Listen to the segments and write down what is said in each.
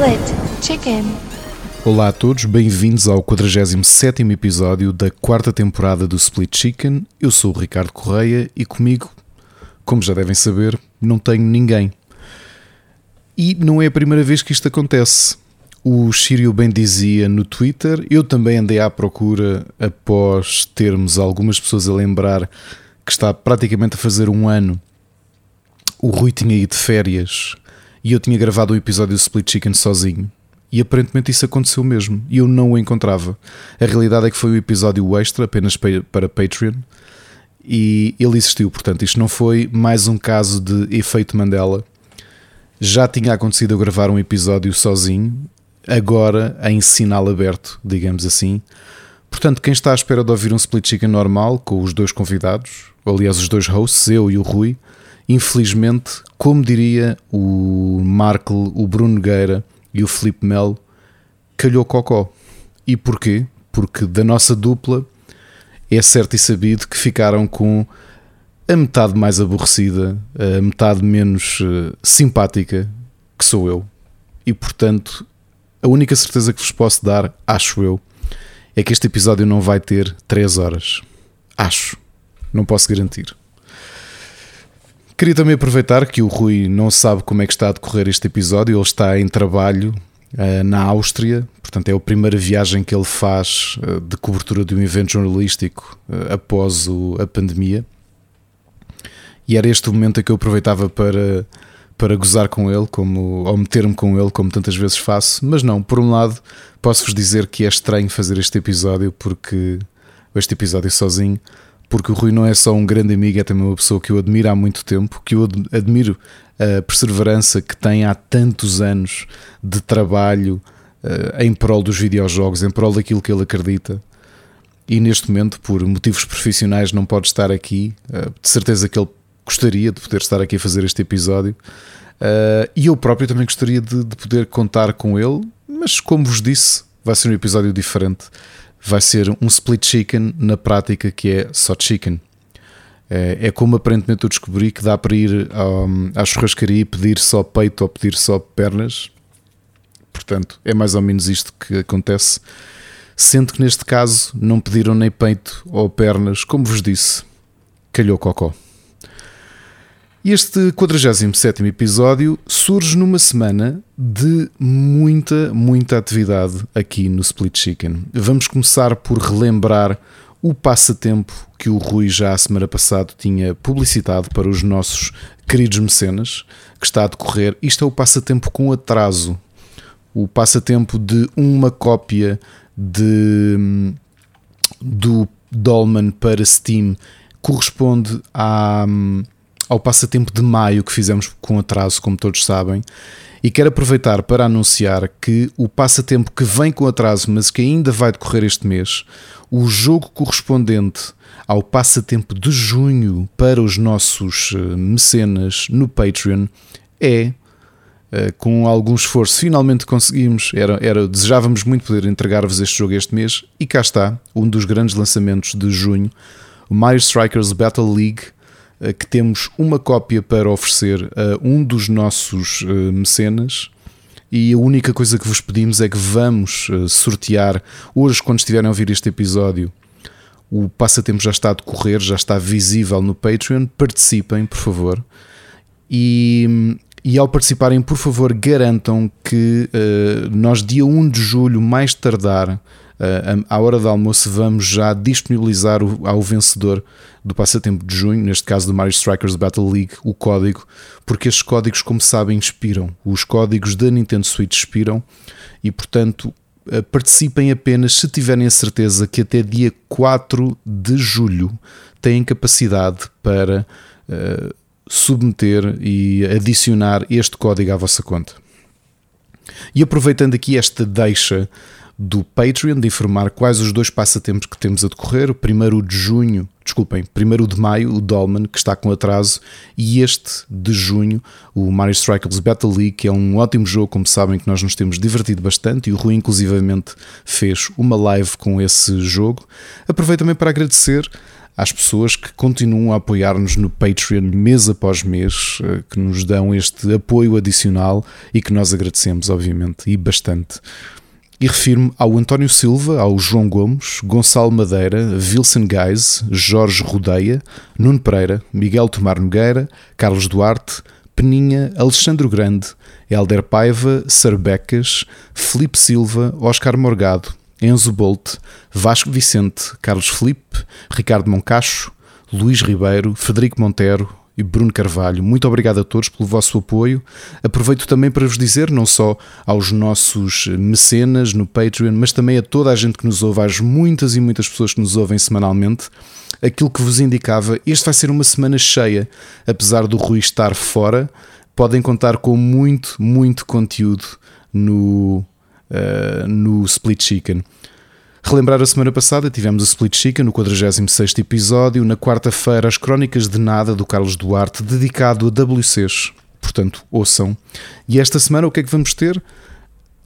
Split Chicken. Olá a todos, bem-vindos ao 47 episódio da quarta temporada do Split Chicken. Eu sou o Ricardo Correia e comigo, como já devem saber, não tenho ninguém. E não é a primeira vez que isto acontece. O Sírio bem dizia no Twitter, eu também andei à procura após termos algumas pessoas a lembrar que está praticamente a fazer um ano. O Rui tinha ido de férias e eu tinha gravado o episódio do Split Chicken sozinho. E aparentemente isso aconteceu mesmo. E eu não o encontrava. A realidade é que foi um episódio extra, apenas para Patreon. E ele existiu. Portanto, isto não foi mais um caso de efeito Mandela. Já tinha acontecido eu gravar um episódio sozinho, agora em sinal aberto, digamos assim. Portanto, quem está à espera de ouvir um split chicken normal, com os dois convidados, aliás, os dois hosts, eu e o Rui, infelizmente, como diria o Markle, o Bruno Nogueira e o Felipe Melo, calhou cocó. E porquê? Porque da nossa dupla é certo e sabido que ficaram com a metade mais aborrecida, a metade menos uh, simpática, que sou eu. E portanto, a única certeza que vos posso dar, acho eu, é que este episódio não vai ter 3 horas. Acho. Não posso garantir. Queria também aproveitar que o Rui não sabe como é que está a decorrer este episódio. Ele está em trabalho uh, na Áustria, portanto, é a primeira viagem que ele faz uh, de cobertura de um evento jornalístico uh, após o, a pandemia. E era este o momento em que eu aproveitava para, para gozar com ele, como, ou meter-me com ele, como tantas vezes faço. Mas não, por um lado, posso-vos dizer que é estranho fazer este episódio, porque este episódio sozinho porque o Rui não é só um grande amigo, é também uma pessoa que eu admiro há muito tempo, que eu admiro a perseverança que tem há tantos anos de trabalho uh, em prol dos videojogos, em prol daquilo que ele acredita. E neste momento, por motivos profissionais, não pode estar aqui. Uh, de certeza que ele gostaria de poder estar aqui a fazer este episódio. Uh, e eu próprio também gostaria de, de poder contar com ele, mas como vos disse, vai ser um episódio diferente vai ser um split chicken na prática que é só chicken. É, é como aparentemente eu descobri que dá para ir um, à churrascaria e pedir só peito ou pedir só pernas. Portanto, é mais ou menos isto que acontece. Sendo que neste caso não pediram nem peito ou pernas, como vos disse, calhou cocó. Este 47 episódio surge numa semana de muita, muita atividade aqui no Split Chicken. Vamos começar por relembrar o passatempo que o Rui já a semana passada tinha publicitado para os nossos queridos mecenas, que está a decorrer. Isto é o passatempo com atraso. O passatempo de uma cópia de, do Dolman para Steam corresponde a ao passatempo de maio que fizemos com atraso, como todos sabem. E quero aproveitar para anunciar que o passatempo que vem com atraso, mas que ainda vai decorrer este mês, o jogo correspondente ao passatempo de junho para os nossos eh, mecenas no Patreon é eh, com algum esforço, finalmente conseguimos. Era, era, desejávamos muito poder entregar-vos este jogo este mês, e cá está, um dos grandes lançamentos de junho: o Mario Strikers Battle League que temos uma cópia para oferecer a um dos nossos eh, mecenas. E a única coisa que vos pedimos é que vamos eh, sortear hoje, quando estiverem a ouvir este episódio. O passatempo já está a decorrer, já está visível no Patreon. Participem, por favor. E, e ao participarem, por favor, garantam que uh, nós, dia 1 de julho, mais tardar, à hora do almoço, vamos já disponibilizar ao vencedor do passatempo de junho, neste caso do Mario Strikers Battle League, o código, porque estes códigos, como sabem, expiram. Os códigos da Nintendo Switch expiram e, portanto, uh, participem apenas se tiverem a certeza que até dia 4 de julho têm capacidade para uh, submeter e adicionar este código à vossa conta. E aproveitando aqui esta deixa do Patreon de informar quais os dois passatempos que temos a decorrer. O primeiro de junho, desculpem, primeiro de maio, o Dolman, que está com atraso, e este de junho, o Mario Strikers Battle League, que é um ótimo jogo, como sabem, que nós nos temos divertido bastante, e o Rui inclusivamente fez uma live com esse jogo. Aproveito também para agradecer às pessoas que continuam a apoiar-nos no Patreon mês após mês, eh, que nos dão este apoio adicional e que nós agradecemos, obviamente, e bastante. E refiro-me ao António Silva, ao João Gomes, Gonçalo Madeira, Wilson Geis, Jorge Rodeia, Nuno Pereira, Miguel Tomar Nogueira, Carlos Duarte, Peninha, Alexandre Grande, Helder Paiva, Sarbecas, Felipe Silva, Oscar Morgado, Enzo Bolt, Vasco Vicente, Carlos Felipe, Ricardo Moncacho, Luís Ribeiro, Frederico Montero e Bruno Carvalho. Muito obrigado a todos pelo vosso apoio. Aproveito também para vos dizer, não só aos nossos mecenas no Patreon, mas também a toda a gente que nos ouve, às muitas e muitas pessoas que nos ouvem semanalmente, aquilo que vos indicava. Este vai ser uma semana cheia, apesar do Rui estar fora. Podem contar com muito, muito conteúdo no uh, no Split Chicken. Relembrar a semana passada, tivemos o Split Chicken no 46 episódio, na quarta-feira, as Crónicas de Nada do Carlos Duarte, dedicado a WCs. Portanto, ouçam. E esta semana o que é que vamos ter?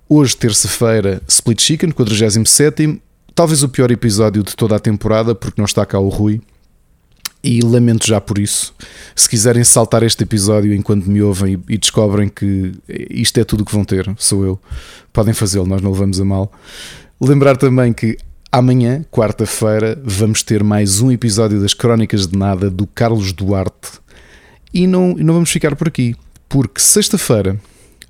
Hoje, terça-feira, Split Chicken, 47. Talvez o pior episódio de toda a temporada, porque não está cá o Rui e lamento já por isso. Se quiserem saltar este episódio enquanto me ouvem e, descobrem que isto é tudo o que vão ter, sou eu, podem fazê-lo, nós não levamos a mal. Lembrar também que amanhã, quarta-feira, vamos ter mais um episódio das Crónicas de Nada do Carlos Duarte e não, não vamos ficar por aqui, porque sexta-feira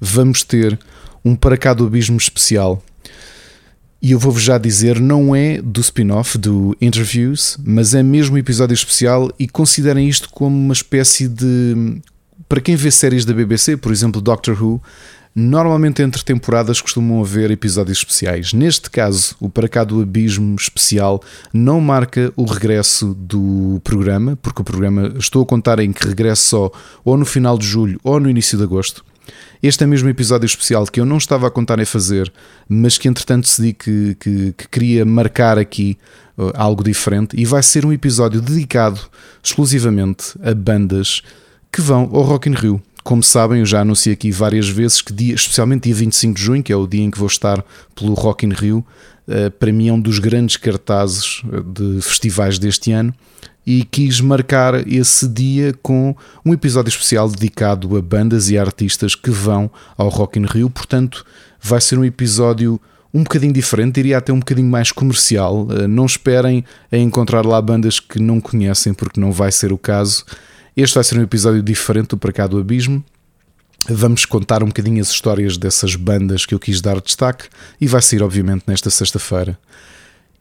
vamos ter um Para Cá do Abismo especial e eu vou-vos já dizer, não é do spin-off do Interviews, mas é mesmo um episódio especial e considerem isto como uma espécie de. Para quem vê séries da BBC, por exemplo, Doctor Who, normalmente entre temporadas costumam haver episódios especiais. Neste caso, o Para Cá do Abismo especial não marca o regresso do programa, porque o programa estou a contar em que regressa só ou no final de julho ou no início de agosto. Este é mesmo episódio especial que eu não estava a contar em fazer, mas que entretanto decidi que, que, que queria marcar aqui uh, algo diferente e vai ser um episódio dedicado exclusivamente a bandas que vão ao Rock in Rio. Como sabem, eu já anunciei aqui várias vezes que dia, especialmente dia 25 de junho, que é o dia em que vou estar pelo Rock in Rio, uh, para mim é um dos grandes cartazes uh, de festivais deste ano e quis marcar esse dia com um episódio especial dedicado a bandas e artistas que vão ao Rock in Rio. Portanto, vai ser um episódio um bocadinho diferente, diria até um bocadinho mais comercial. Eh, não esperem a encontrar lá bandas que não conhecem, porque não vai ser o caso. Este vai ser um episódio diferente do Para Cá do Abismo. Vamos contar um bocadinho as histórias dessas bandas que eu quis dar destaque e vai sair, obviamente, nesta sexta-feira.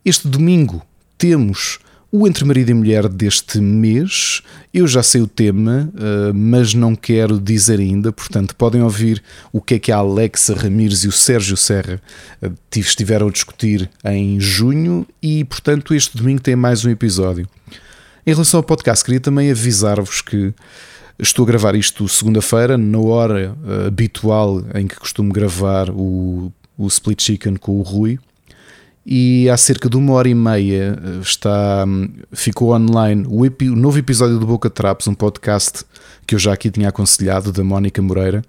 Este domingo temos o Entre Marido e Mulher deste mês, eu já sei o tema, eh, mas não quero dizer ainda, portanto, podem ouvir o que é que a Alexa Ramires e o Sérgio Serra eh, estiveram a discutir em junho e, portanto, este domingo tem mais um episódio. Em relação ao podcast, queria também avisar-vos que estou a gravar isto segunda-feira, na hora eh, habitual em que costumo gravar o, o Split Chicken com o Rui e há cerca de uma hora e meia eh, está, ficou online o, epi, o novo episódio do Boca Traps, um podcast que eu já aqui tinha aconselhado, da Mónica Moreira,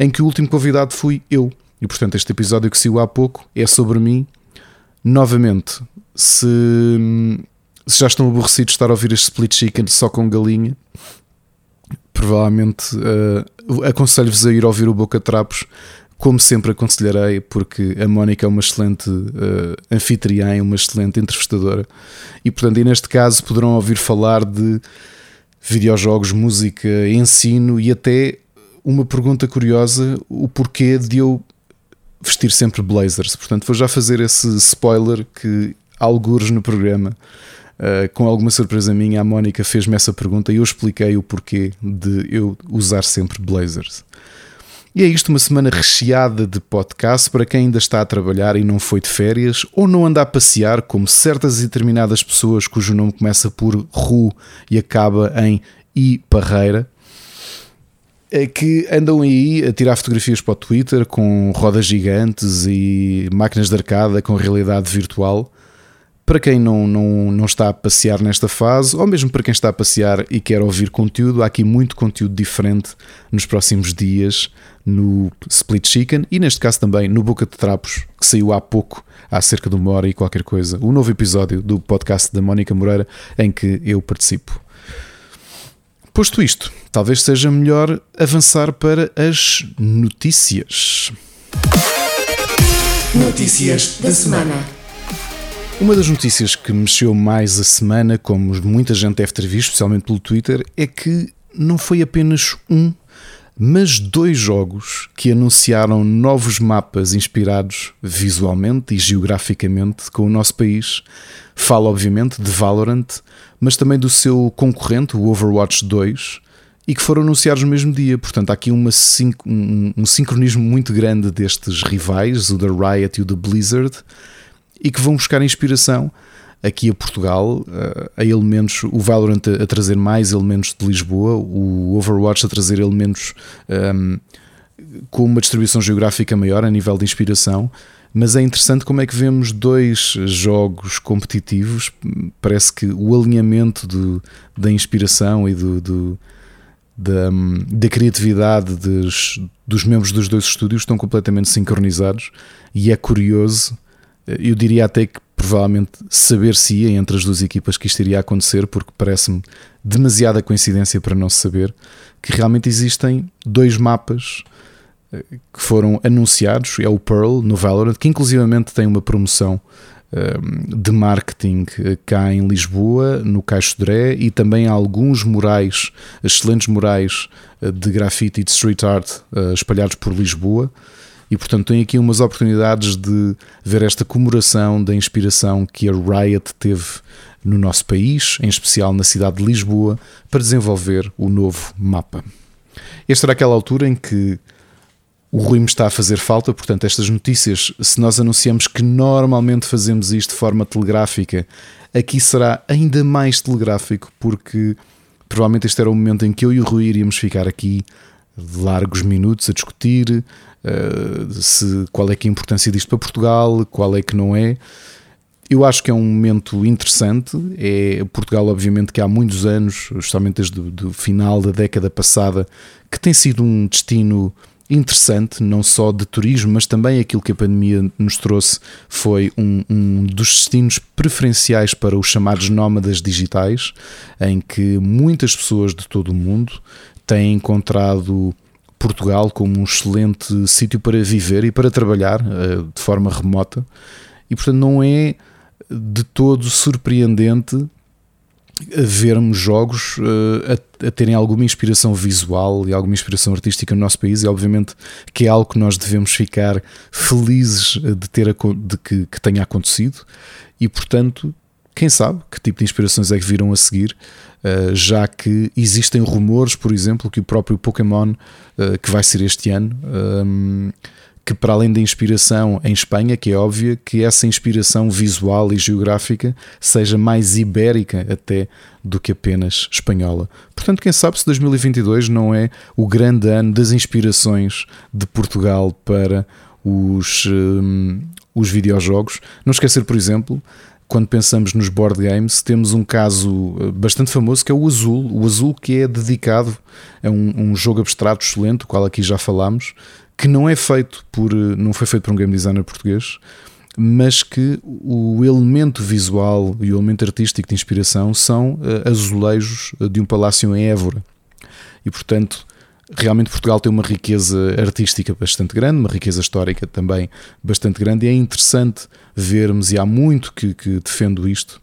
em que o último convidado fui eu. E portanto, este episódio que saiu há pouco é sobre mim. Novamente, se, se já estão aborrecidos de estar a ouvir este split chicken só com galinha, provavelmente uh, aconselho-vos a ir ouvir o Boca Trapos como sempre aconselharei, porque a Mónica é uma excelente uh, anfitriã, uma excelente entrevistadora, e portanto, e neste caso, poderão ouvir falar de videojogos, música, ensino e até uma pergunta curiosa: o porquê de eu vestir sempre blazers. Portanto, vou já fazer esse spoiler que algures no programa. Uh, com alguma surpresa minha, a Mónica fez-me essa pergunta e eu expliquei o porquê de eu usar sempre blazers. E é isto uma semana recheada de podcast para quem ainda está a trabalhar e não foi de férias ou não anda a passear, como certas e determinadas pessoas cujo nome começa por Ru e acaba em I Parreira, é que andam aí a tirar fotografias para o Twitter com rodas gigantes e máquinas de arcada com realidade virtual Para quem não, não, não está a passear nesta fase, ou mesmo para quem está a passear e quer ouvir conteúdo, há aqui muito conteúdo diferente nos próximos dias no Split Chicken e neste caso também no Boca de Trapos, que saiu há pouco, há cerca de uma hora e qualquer coisa, o novo episódio do podcast da Mónica Moreira em que eu participo. Posto isto, talvez seja melhor avançar para as notícias. Notícias da semana. Uma das notícias que mexeu mais a semana, como muita gente deve ter visto, especialmente pelo Twitter, é que não foi apenas um, mas dois jogos que anunciaram novos mapas inspirados visualmente e geograficamente com o nosso país. Falo, obviamente, de Valorant, mas também do seu concorrente, o Overwatch 2, e que foram anunciados no mesmo dia. Portanto, há aqui uma, um, um sincronismo muito grande destes rivais, o da Riot e o da Blizzard e que vão buscar inspiração aqui a Portugal, eh, a elementos, o Valorant a, trazer mais elementos de Lisboa, o Overwatch a trazer elementos um, ehm, com uma distribuição geográfica maior a nível de inspiração. Mas é interessante como é que vemos dois jogos competitivos. Parece que o alinhamento do, da inspiração e do, do da, da, criatividade dos, dos membros dos dois estúdios estão completamente sincronizados e é curioso eu diria até que provavelmente saber-se-ia entre as duas equipas que isto iria acontecer, porque parece-me demasiada coincidência para não se saber que realmente existem dois mapas eh, que foram anunciados, é o Pearl no Valorant, que inclusivamente tem uma promoção ehm, de marketing eh, cá em Lisboa, no Caixo Dré, e também alguns murais, excelentes murais eh, de grafite e de street art espalhados por Lisboa e portanto tem aqui umas oportunidades de ver esta comemoração da inspiração que a Riot teve no nosso país, em especial na cidade de Lisboa, para desenvolver o novo mapa. Esta era aquela altura em que o ruim está a fazer falta, portanto, estas notícias, se nós anunciamos que normalmente fazemos isto de forma telegráfica, aqui será ainda mais telegráfico, porque provavelmente este era o momento em que eu e o Rui iríamos ficar aqui largos minutos a discutir, uh, se, qual é que é a importância disto para Portugal, qual é que não é. Eu acho que é um momento interessante. É Portugal, obviamente, que há muitos anos, justamente desde o final da década passada, que tem sido um destino interessante, não só de turismo, mas também aquilo que a pandemia nos trouxe foi um, um, dos destinos preferenciais para os chamados nómadas digitais, em que muitas pessoas de todo o mundo têm encontrado Portugal como um excelente sítio para viver e para trabalhar uh, de forma remota. E portanto não é de todo surpreendente vermos jogos uh, a, terem alguma inspiração visual e alguma inspiração artística no nosso país e obviamente que é algo que nós devemos ficar felizes de ter de que, que tenha acontecido e portanto quem sabe que tipo de inspirações é que viram a seguir eh, já que existem rumores, por exemplo, que o próprio Pokémon, eh, que vai ser este ano, ehm, que para além da inspiração em Espanha, que é óbvia, que essa inspiração visual e geográfica seja mais ibérica até do que apenas espanhola. Portanto, quem sabe se 2022 não é o grande ano das inspirações de Portugal para os, ehm, os videojogos. Não esquecer, por exemplo, quando pensamos nos board games, temos um caso eh, bastante famoso que é o Azul. O Azul que é dedicado a um, um jogo abstrato excelente, o qual aqui já falámos, que não é feito por, eh, não foi feito por um game designer português, mas que o elemento visual e o elemento artístico de inspiração são uh, azulejos de um palácio em Évora. E portanto, realmente Portugal tem uma riqueza artística bastante grande, uma riqueza histórica também bastante grande, e é interessante vermos, e há muito que, que defendo isto,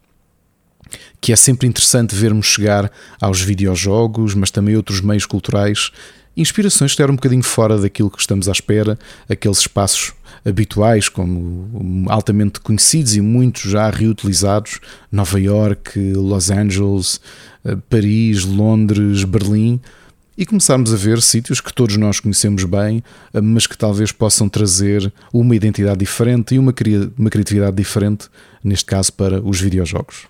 que é sempre interessante vermos chegar aos videojogos, mas também outros meios culturais, inspirações que eram um bocadinho fora daquilo que estamos à espera, aqueles espaços habituais, como altamente conhecidos e muitos já reutilizados, Nova York, Los Angeles, eh, Paris, Londres, Berlim, e começarmos a ver sítios que todos nós conhecemos bem, eh, mas que talvez possam trazer uma identidade diferente e uma, criatividade diferente, neste caso para os videojogos.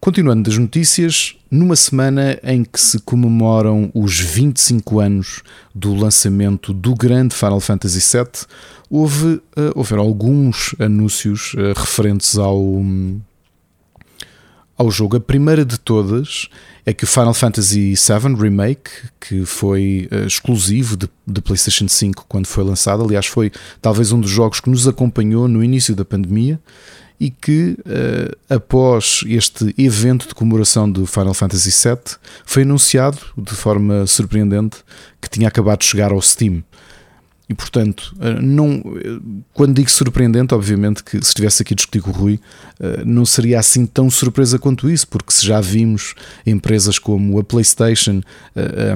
Continuando das notícias, numa semana em que se comemoram os 25 anos do lançamento do grande Final Fantasy VII, houve, uh, houveram alguns anúncios uh, referentes ao, um, ao jogo. A primeira de todas é que o Final Fantasy VII Remake, que foi uh, exclusivo de, de, PlayStation 5 quando foi lançado, aliás, foi talvez um dos jogos que nos acompanhou no início da pandemia e que, uh, após este evento de comemoração do Final Fantasy VII, foi anunciado de forma surpreendente que tinha acabado de chegar ao Steam. E portanto, uh, não, quando digo surpreendente, obviamente que se estivesse aqui a discutir com o Rui, uh, não seria assim tão surpresa quanto isso, porque se já vimos empresas como a PlayStation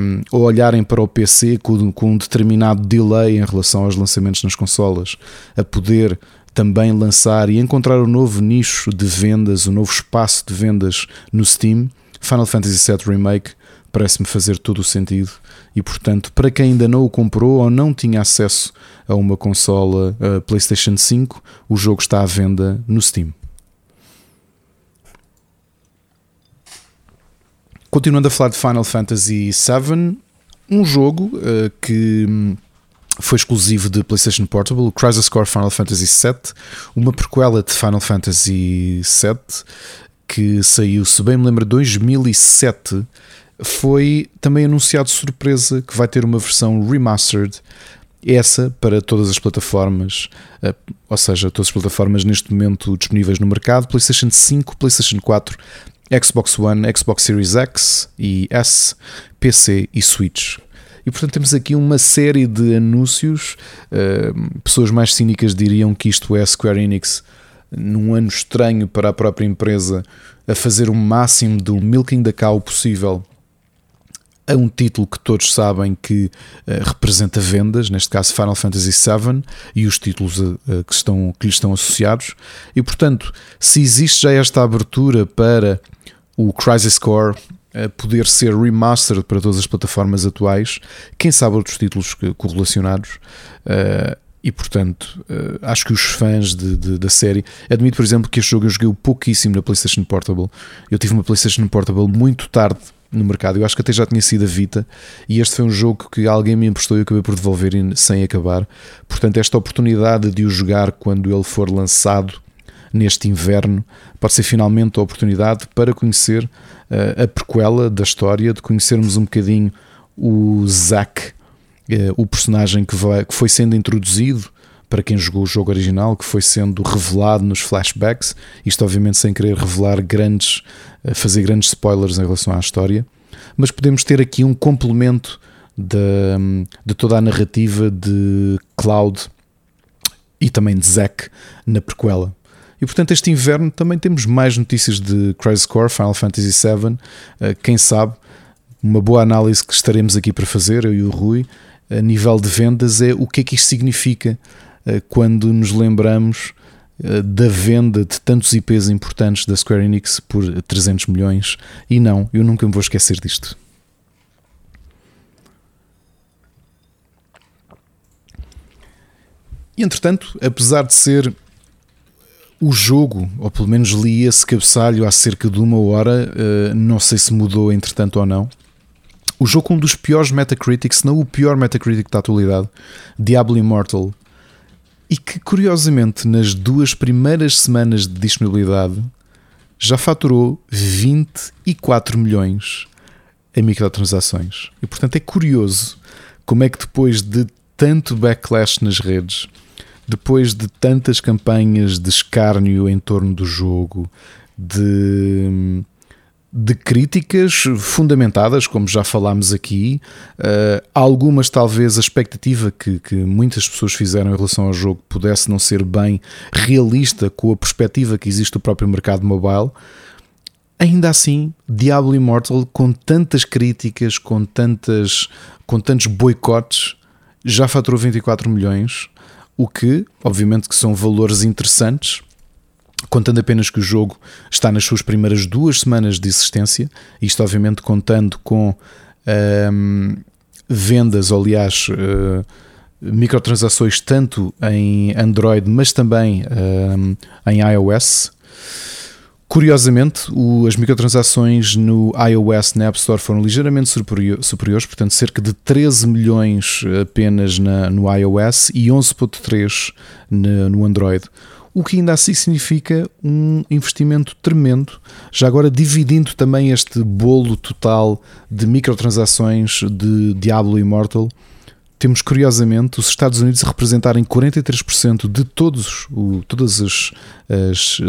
um, olharem para o PC com, com um determinado delay em relação aos lançamentos nas consolas, a poder também lançar e encontrar um novo nicho de vendas, um novo espaço de vendas no Steam, Final Fantasy VII Remake parece-me fazer todo o sentido. E portanto, para quem ainda não o comprou ou não tinha acesso a uma consola uh, PlayStation 5, o jogo está à venda no Steam. Continuando a falar de Final Fantasy VII, um jogo uh, que hum, foi exclusivo de PlayStation Portable, Crisis Core Final Fantasy VII, uma prequela de Final Fantasy VII que saiu, se bem me lembro, 2007. Foi também anunciado surpresa que vai ter uma versão remastered, essa para todas as plataformas, eh, ou seja, todas as plataformas neste momento disponíveis no mercado: PlayStation 5, PlayStation 4, Xbox One, Xbox Series X e S, PC e Switch. E portanto temos aqui uma série de anúncios. Uh, pessoas mais cínicas diriam que isto é Square Enix num ano estranho para a própria empresa a fazer o máximo do milking da cow possível a um título que todos sabem que uh, representa vendas, neste caso Final Fantasy VII, e os títulos uh, que, estão, que lhe estão associados. E portanto, se existe já esta abertura para o Crisis Core poder ser remastered para todas as plataformas atuais, quem sabe outros títulos correlacionados. E portanto, acho que os fãs de, de, da série. Admito, por exemplo, que este jogo eu joguei pouquíssimo na PlayStation Portable. Eu tive uma PlayStation Portable muito tarde no mercado. Eu acho que até já tinha sido a Vita. E este foi um jogo que alguém me emprestou e acabei por devolver sem acabar. Portanto, esta oportunidade de o jogar quando ele for lançado neste inverno pode ser finalmente a oportunidade para conhecer uh, a prequela da história, de conhecermos um bocadinho o Zack, uh, o personagem que, vai, que foi sendo introduzido para quem jogou o jogo original, que foi sendo revelado nos flashbacks, isto obviamente sem querer revelar grandes, uh, fazer grandes spoilers em relação à história, mas podemos ter aqui um complemento de, de toda a narrativa de Cloud e também de Zack na prequela. E portanto, este inverno também temos mais notícias de Crisis Core, Final Fantasy VII. Eh, quem sabe, uma boa análise que estaremos aqui para fazer, eu e o Rui, a nível de vendas, é o que é que isto significa eh, quando nos lembramos eh, da venda de tantos IPs importantes da Square Enix por 300 milhões. E não, eu nunca me vou esquecer disto. E entretanto, apesar de ser o jogo, ou pelo menos li esse cabeçalho há cerca de uma hora, uh, não sei se mudou entretanto ou não. O jogo com um dos piores Metacritic, se não o pior Metacritic da atualidade, Diablo Immortal, e que curiosamente nas duas primeiras semanas de disponibilidade já faturou 24 milhões em microtransações. E portanto é curioso como é que depois de tanto backlash nas redes depois de tantas campanhas de escárnio em torno do jogo, de, de críticas fundamentadas, como já falámos aqui, uh, algumas talvez a expectativa que, que muitas pessoas fizeram em relação ao jogo pudesse não ser bem realista com a perspectiva que existe do próprio mercado mobile. Ainda assim, Diablo Immortal, com tantas críticas, com, tantas, com tantos boicotes, já faturou 24 milhões o que, obviamente, que são valores interessantes, contando apenas que o jogo está nas suas primeiras duas semanas de existência, isto obviamente contando com um, vendas, ou, aliás, uh, microtransações tanto em Android, mas também um, em iOS. Curiosamente, o, as microtransações no iOS na App Store foram ligeiramente superior, superiores, portanto, cerca de 13 milhões apenas na, no iOS e 11,3 no Android. O que ainda assim significa um investimento tremendo, já agora dividindo também este bolo total de microtransações de Diablo Immortal temos curiosamente os Estados Unidos a representarem 43% de todos, o, todas as, as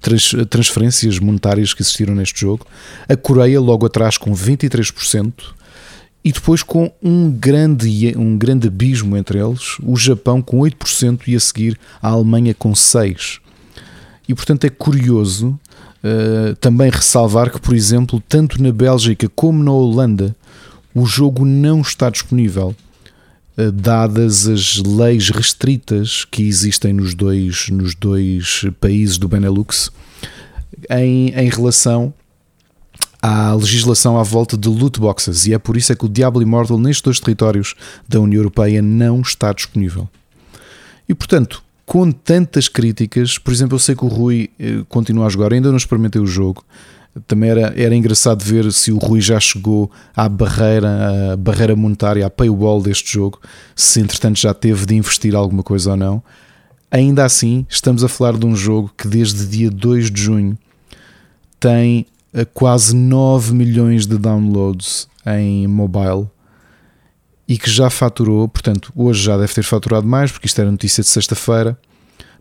trans, transferências monetárias que existiram neste jogo, a Coreia logo atrás com 23%, e depois com um grande, um grande abismo entre eles, o Japão com 8% e a seguir a Alemanha com 6%. E portanto é curioso uh, também ressalvar que, por exemplo, tanto na Bélgica como na Holanda, o jogo não está disponível eh, dadas as leis restritas que existem nos dois, nos dois países do Benelux em, em relação à legislação à volta de loot boxes e é por isso é que o Diablo Immortal nestes dois territórios da União Europeia não está disponível. E portanto, com tantas críticas, por exemplo, eu sei que o Rui eh, continua a jogar, ainda não experimentei o jogo, também era, era engraçado ver se o Rui já chegou à barreira, à barreira monetária, à paywall deste jogo, se entretanto já teve de investir alguma coisa ou não. Ainda assim, estamos a falar de um jogo que desde dia 2 de junho tem eh, quase 9 milhões de downloads em mobile e que já faturou, portanto, hoje já deve ter faturado mais, porque isto era notícia de sexta-feira,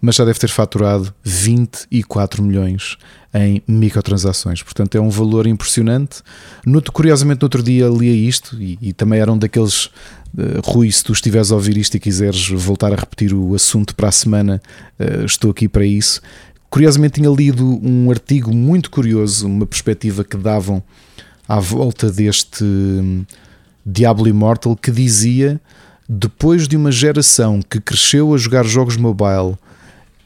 mas já deve ter faturado 24 milhões em microtransações. Portanto, é um valor impressionante. No, curiosamente, no outro dia lia isto e, e também eram daqueles. Uh, Rui, se tu estiveres a ouvir isto e quiseres voltar a repetir o assunto para a semana, uh, estou aqui para isso. Curiosamente, tinha lido um artigo muito curioso, uma perspectiva que davam à volta deste um, Diablo Immortal que dizia depois de uma geração que cresceu a jogar jogos mobile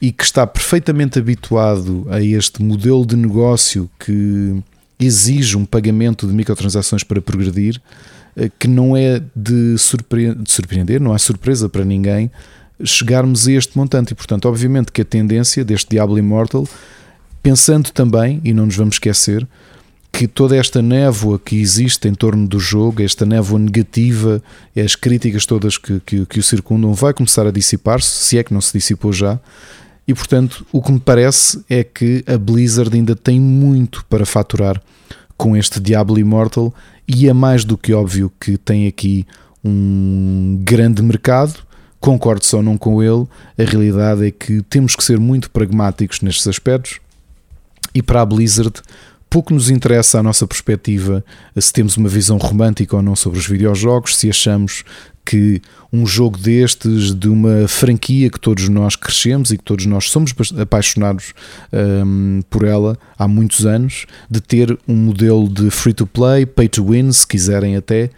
e que está perfeitamente habituado a este modelo de negócio que exige um pagamento de microtransações para progredir, eh, que não é de, surpre de surpreender, não há surpresa para ninguém chegarmos a este montante. E, portanto, obviamente que a tendência deste Diablo Immortal, pensando também, e não nos vamos esquecer, que toda esta névoa que existe em torno do jogo, esta névoa negativa, as críticas todas que, que, que o circundam, vai começar a dissipar-se, se é que não se dissipou já, e portanto, o que me parece é que a Blizzard ainda tem muito para faturar com este Diablo Immortal e é mais do que óbvio que tem aqui um grande mercado. Concordo só não com ele, a realidade é que temos que ser muito pragmáticos nestes aspectos. E para a Blizzard pouco nos interessa a nossa perspectiva se temos uma visão romântica ou não sobre os videojogos, se achamos que um jogo destes, de uma franquia que todos nós crescemos e que todos nós somos apaixonados um, por ela há muitos anos, de ter um modelo de free to play, pay to win, se quiserem até,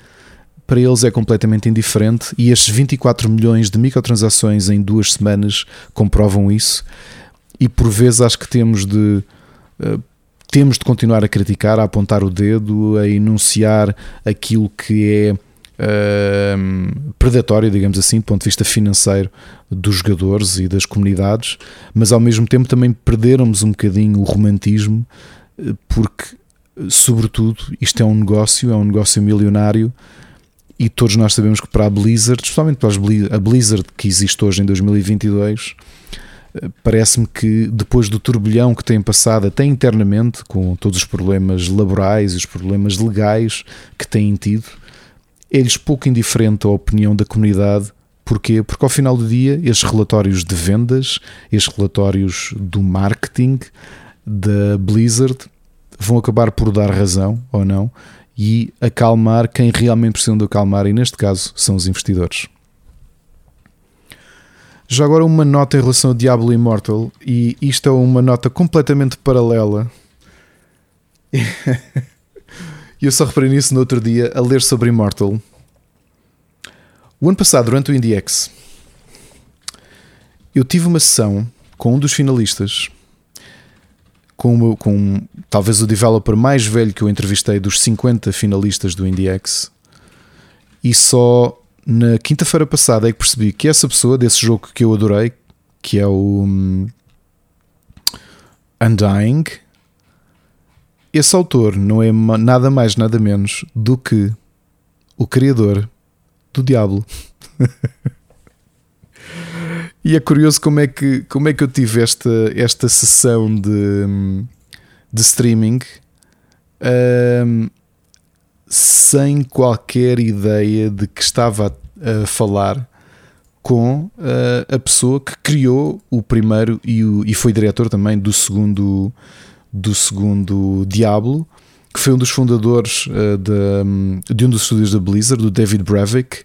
para eles é completamente indiferente e estes 24 milhões de microtransações em duas semanas comprovam isso. E por vezes acho que temos de. Uh, temos de continuar a criticar, a apontar o dedo, a enunciar aquilo que é uh, predatório, digamos assim, do ponto de vista financeiro dos jogadores e das comunidades, mas ao mesmo tempo também perdermos um bocadinho o romantismo, eh, porque, sobretudo, isto é um negócio, é um negócio milionário. E todos nós sabemos que para a Blizzard, especialmente para a Blizzard que existe hoje em 2022, eh, parece-me que depois do turbilhão que têm passado até internamente, com todos os problemas laborais e os problemas legais que têm tido, é-lhes pouco indiferente a opinião da comunidade. Porquê? Porque ao final do dia, estes relatórios de vendas, estes relatórios do marketing da Blizzard vão acabar por dar razão ou não e acalmar quem realmente precisa de acalmar, e neste caso são os investidores. Já agora uma nota em relação ao Diablo Immortal, e isto é uma nota completamente paralela. Eu só reparei nisso no outro dia a ler sobre Immortal. O ano passado, durante o IndieX, eu tive uma sessão com um dos finalistas, com, com talvez o developer mais velho que eu entrevistei dos 50 finalistas do IndieX, e só na quinta-feira passada é que percebi que essa pessoa, desse jogo que eu adorei, que é o um, Undying, esse autor não é nada mais, nada menos do que o criador do Diablo. e é curioso como é que, como é que eu tive esta, esta sessão de, de streaming um, sem qualquer ideia de que estava a, a falar com uh, a pessoa que criou o primeiro e, o, e foi diretor também do segundo do segundo Diablo, que foi um dos fundadores uh, de, de, um dos estúdios da Blizzard, do David Bravik,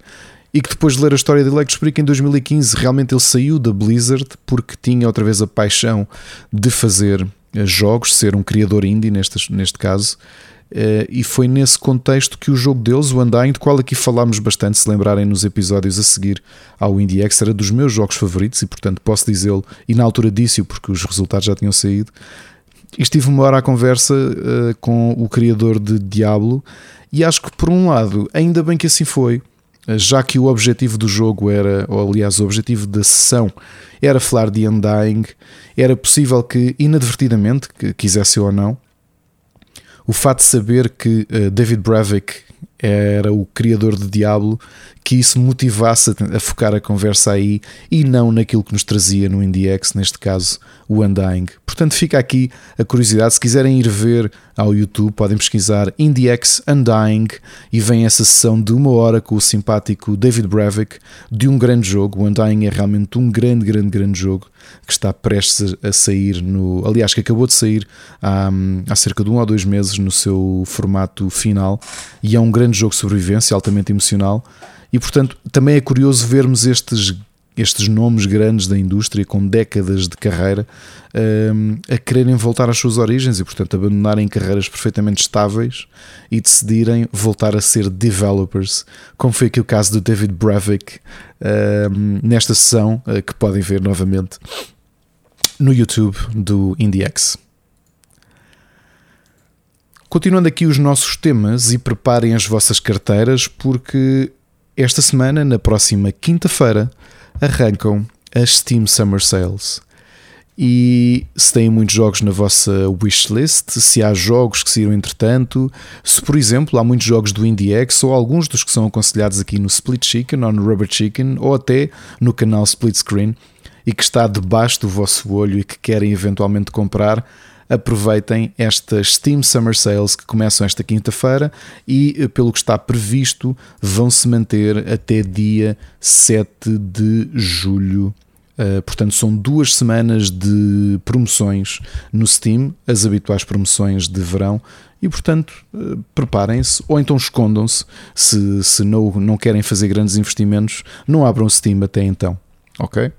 e que depois de ler a história de Electric em 2015, realmente ele saiu da Blizzard porque tinha outra vez a paixão de fazer eh, jogos, ser um criador indie neste, neste caso, Uh, e foi nesse contexto que o jogo deles, o Undying, de qual aqui falámos bastante, se lembrarem nos episódios a seguir ao Indie X, era dos meus jogos favoritos e, portanto, posso dizê-lo, e na altura disse-o porque os resultados já tinham saído. E estive uma hora à conversa uh, com o criador de Diablo, e acho que, por um lado, ainda bem que assim foi, já que o objetivo do jogo era, ou aliás, o objetivo da sessão era falar de Undying, era possível que, inadvertidamente, que quisesse ou não, o fato de saber que uh, David Bravik era o criador de Diablo, que isso motivasse a, focar a conversa aí e não naquilo que nos trazia no IndieX, neste caso o Undying. Portanto, fica aqui a curiosidade. Se quiserem ir ver ao YouTube, podem pesquisar IndieX Undying e vem essa sessão de uma hora com o simpático David Bravik de um grande jogo. O Undying é realmente um grande, grande, grande jogo que está prestes a sair no. Aliás, que acabou de sair há, há cerca de um ou dois meses no seu formato final e é um grande jogo de sobrevivência, altamente emocional. E portanto, também é curioso vermos estes estes nomes grandes da indústria com décadas de carreira um, a quererem voltar às suas origens e, portanto, abandonarem carreiras perfeitamente estáveis e decidirem voltar a ser developers, como foi aqui o caso do David Bravik um, nesta sessão uh, que podem ver novamente no YouTube do IndieX. Continuando aqui os nossos temas e preparem as vossas carteiras, porque esta semana, na próxima quinta-feira, arrancam as Steam Summer Sales. E se têm muitos jogos na vossa wishlist, se há jogos que saíram entretanto, se por exemplo há muitos jogos do IndieX ou alguns dos que são aconselhados aqui no Split Chicken ou no Rubber Chicken ou até no canal Split Screen e que está debaixo do vosso olho e que querem eventualmente comprar, aproveitem estas Steam Summer Sales que começam esta quinta-feira e, eh, pelo que está previsto, vão se manter até dia 7 de julho. Uh, portanto, são duas semanas de promoções no Steam, as habituais promoções de verão, e portanto, uh, preparem-se ou então escondam-se se, se não, não querem fazer grandes investimentos, não abram Steam até então, ok?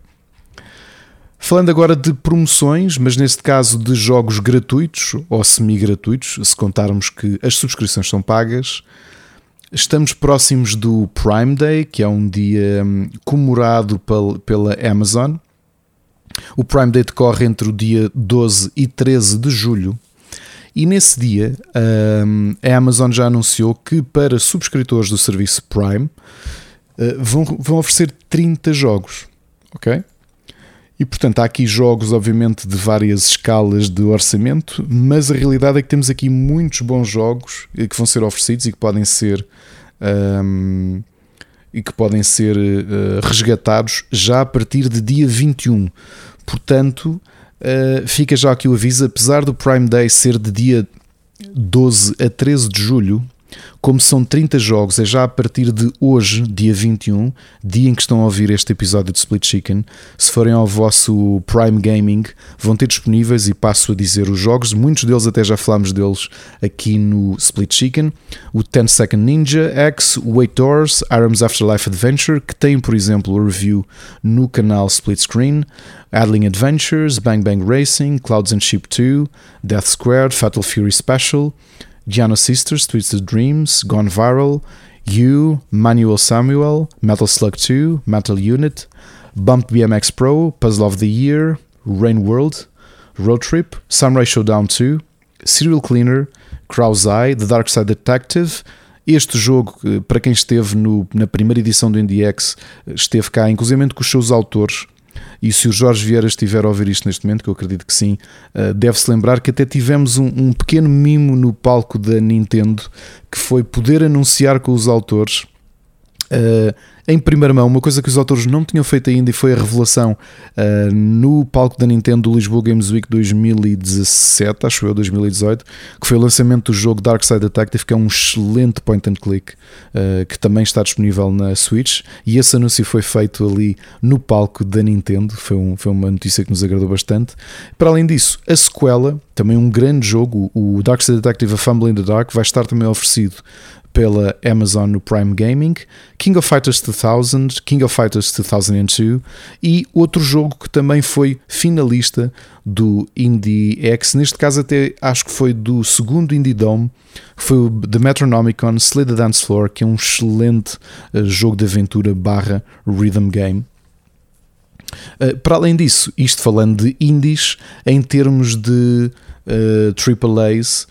Falando agora de promoções, mas neste caso de jogos gratuitos ou semi-gratuitos, se contarmos que as subscrições são pagas, estamos próximos do Prime Day, que é um dia hum, comemorado pela Amazon. O Prime Day decorre entre o dia 12 e 13 de julho. E nesse dia, hum, a Amazon já anunciou que para subscritores do serviço Prime eh, vão, oferecer 30 jogos. Ok? E portanto há aqui jogos, obviamente, de várias escalas de orçamento, mas a realidade é que temos aqui muitos bons jogos que vão ser oferecidos e que podem ser um, e que podem ser uh, resgatados já a partir de dia 21. Portanto, uh, fica já aqui o aviso, apesar do Prime Day ser de dia 12 a 13 de julho, como são 30 jogos, é já a partir de hoje, dia 21, dia em que estão a ouvir este episódio de Split Chicken. Se forem ao vosso Prime Gaming, vão ter disponíveis e passo a dizer os jogos. Muitos deles até já falámos deles aqui no Split Chicken. O 10 Second Ninja X, Wait Doors, Arms Afterlife Adventure, que tem, por exemplo, o review no canal Split Screen. Adling Adventures, Bang Bang Racing, Clouds and Sheep 2, Death Squared, Fatal Fury Special. Giano Sisters, Twisted Dreams, Gone Viral, You, Manuel Samuel, Metal Slug 2, Metal Unit, Bump BMX Pro, Puzzle of the Year, Rain World, Road Trip, Samurai Showdown 2, Serial Cleaner, Krau's Eye, The Dark Side Detective. Este jogo, para quem esteve no, na primeira edição do IndieX, esteve cá, inclusive com os seus autores, e se o Jorge Vieira estiver a ouvir isto neste momento, que eu acredito que sim, uh, deve-se lembrar que até tivemos um, um, pequeno mimo no palco da Nintendo que foi poder anunciar com os autores. Uh, em primeira mão, uma coisa que os autores não tinham feito ainda e foi a revelação uh, no palco da Nintendo do Lisboa Games Week 2017, acho eu, 2018, que foi o lançamento do jogo Dark Side Detective, que é um excelente point and click, uh, que também está disponível na Switch, e esse anúncio foi feito ali no palco da Nintendo, foi, um, foi uma notícia que nos agradou bastante. Para além disso, a sequela, também um grande jogo, o Dark Side Detective A Fumble in the Dark, vai estar também oferecido pela Amazon no Prime Gaming, King of Fighters 2000, King of Fighters 2002 e outro jogo que também foi finalista do Indie X, neste caso até acho que foi do segundo Indie Dome, foi o The Metronomicon Slay the Dance Floor, que é um excelente uh, jogo de aventura barra rhythm game. Uh, para além disso, isto falando de indies, em termos de uh, AAAs,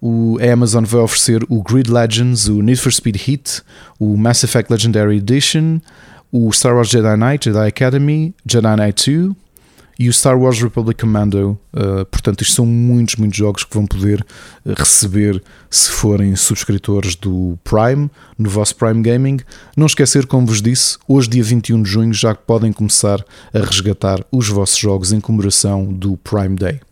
o, a Amazon vai oferecer o Grid Legends, o Need for Speed Heat, o Mass Effect Legendary Edition, o Star Wars Jedi Knight, Jedi Academy, Jedi Knight 2 e o Star Wars Republic Commando. Uh, portanto, isto são muitos, muitos jogos que vão poder uh, receber se forem subscritores do Prime, no vosso Prime Gaming. Não esquecer, como vos disse, hoje, dia 21 de junho, já podem começar a resgatar os vossos jogos em comemoração do Prime Day.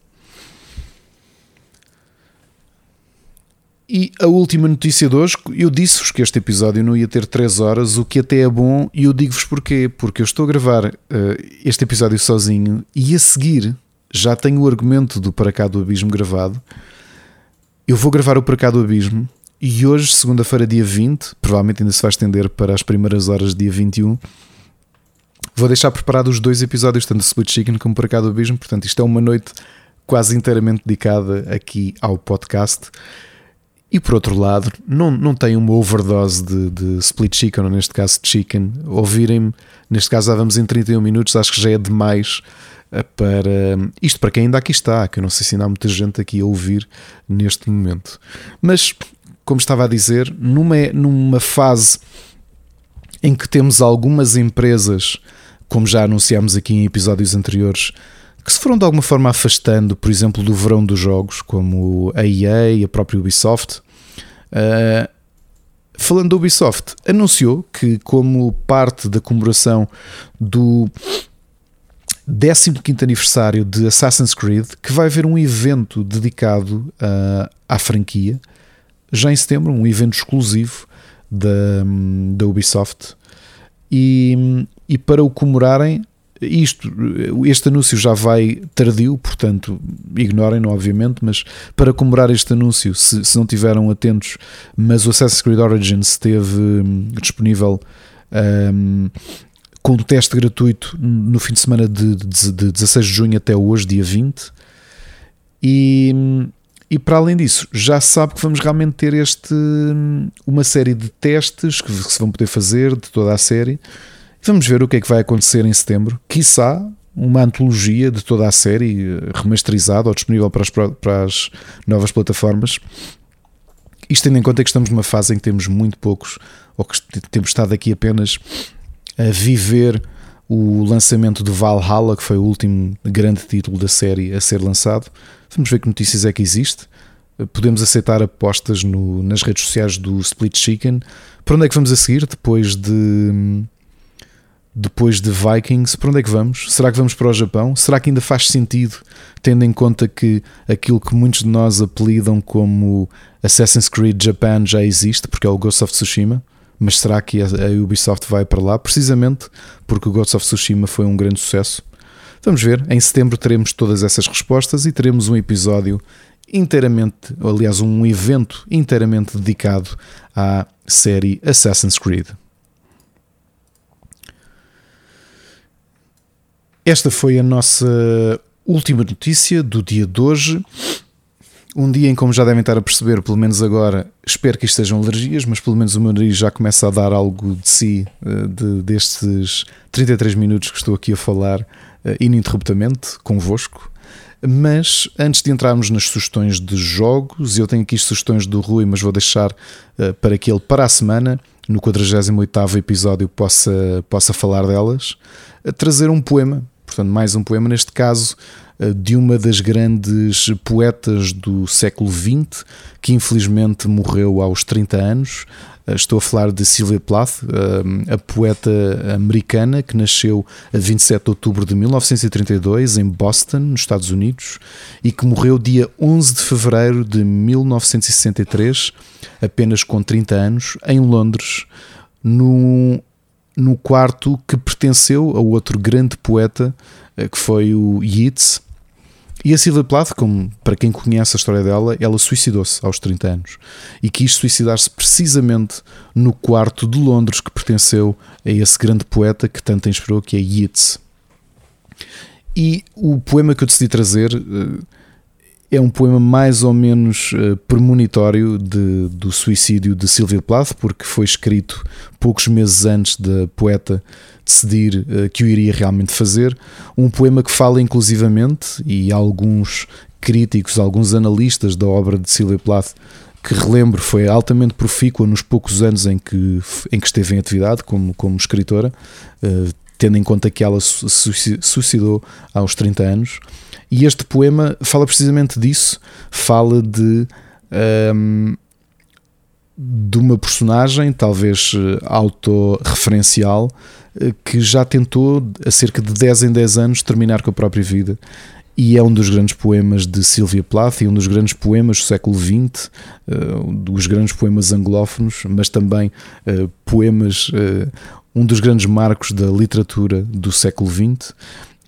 E a última notícia de hoje, eu disse-vos que este episódio não ia ter 3 horas, o que até é bom, e eu digo-vos porquê. Porque eu estou a gravar uh, este episódio sozinho e a seguir já tenho o argumento do Para Cá do Abismo gravado. Eu vou gravar o Para Cá do Abismo e hoje, segunda-feira, dia 20, provavelmente ainda se vai estender para as primeiras horas, dia 21. Vou deixar preparados os dois episódios, tanto Split Chicken como Para Cá do Abismo. Portanto, isto é uma noite quase inteiramente dedicada aqui ao podcast. E por outro lado, não, não tem uma overdose de, de split chicken, ou neste caso chicken. Ouvirem-me, neste caso já vamos em 31 minutos, acho que já é demais eh, para. Isto para quem ainda aqui está, que eu não sei se ainda há muita gente aqui a ouvir neste momento. Mas, como estava a dizer, numa, numa fase em que temos algumas empresas, como já anunciámos aqui em episódios anteriores, que se foram de alguma forma afastando, por exemplo, do verão dos jogos, como a EA, a própria Ubisoft, Uh, falando da Ubisoft, anunciou que, como parte da comemoração do 15 aniversário de Assassin's Creed, que vai haver um evento dedicado uh, à franquia, já em setembro, um evento exclusivo da, da Ubisoft. E, e para o comemorarem, isto, este anúncio já vai tardio, portanto, ignorem-no, obviamente, mas para comemorar este anúncio, se, se não tiveram atentos, mas o Assassin's Creed Origins esteve hum, disponível um, com teste gratuito no fim de semana de, de, de 16 de junho até hoje, dia 20. E, e para além disso, já sabe que vamos realmente ter este hum, uma série de testes que se vão poder fazer de toda a série Vamos ver o que é que vai acontecer em setembro. Quiçá uma antologia de toda a série eh, remasterizada ou disponível para as, para as novas plataformas. Isto tendo em conta que estamos numa fase em que temos muito poucos, ou que temos estado aqui apenas a viver o lançamento do Valhalla, que foi o último grande título da série a ser lançado. Vamos ver que notícias é que existe. Podemos aceitar apostas no, nas redes sociais do Split Chicken. Para onde é que vamos a seguir depois de hum, depois de Vikings, para onde é que vamos? Será que vamos para o Japão? Será que ainda faz sentido, tendo em conta que aquilo que muitos de nós apelidam como Assassin's Creed Japan já existe, porque é o Ghost of Tsushima? Mas será que a Ubisoft vai para lá? Precisamente porque o Ghost of Tsushima foi um grande sucesso. Vamos ver, em setembro teremos todas essas respostas e teremos um episódio inteiramente, aliás, um evento inteiramente dedicado à série Assassin's Creed. Esta foi a nossa última notícia do dia de hoje. Um dia em, como já devem estar a perceber, pelo menos agora, espero que isto sejam alergias, mas pelo menos o meu nariz já começa a dar algo de si eh, de, destes 33 minutos que estou aqui a falar eh, ininterruptamente convosco. Mas antes de entrarmos nas sugestões de jogos, eu tenho aqui sugestões do Rui, mas vou deixar uh, para que ele, para a semana, no 48 episódio, possa, possa falar delas. trazer um poema Portanto, mais um poema, neste caso, eh, de uma das grandes poetas do século XX, que infelizmente morreu aos 30 anos. Eh, estou a falar de Sylvia Plath, eh, a poeta americana que nasceu a 27 de outubro de 1932 em Boston, nos Estados Unidos, e que morreu dia 11 de fevereiro de 1963, apenas com 30 anos, em Londres, no, no quarto que pertenceu a outro grande poeta que foi o Yeats, e a Sylvia Plath, como para quem conhece a história dela, ela suicidou-se aos 30 anos e quis suicidar-se precisamente no quarto de Londres que pertenceu a esse grande poeta que tanto inspirou, que é Yeats. E o poema que eu decidi trazer eh, é um poema mais ou menos uh, premonitório de, do suicídio de Sylvia Plath, porque foi escrito poucos meses antes da poeta decidir uh, que o iria realmente fazer. Um poema que fala inclusivamente, e alguns críticos, alguns analistas da obra de Sylvia Plath que relembro foi altamente profícua nos poucos anos em que, em que esteve em atividade como, como escritora, uh, tendo em conta que ela suicidou aos 30 anos. E este poema fala precisamente disso, fala de. Um, de uma personagem, talvez eh, autorreferencial, eh, que já tentou, a cerca de 10 em 10 anos, terminar com a própria vida. E é um dos grandes poemas de Sylvia Plath e um dos grandes poemas do século XX, uh, dos grandes poemas anglófonos, mas também poemas, um dos grandes marcos da literatura do século XX.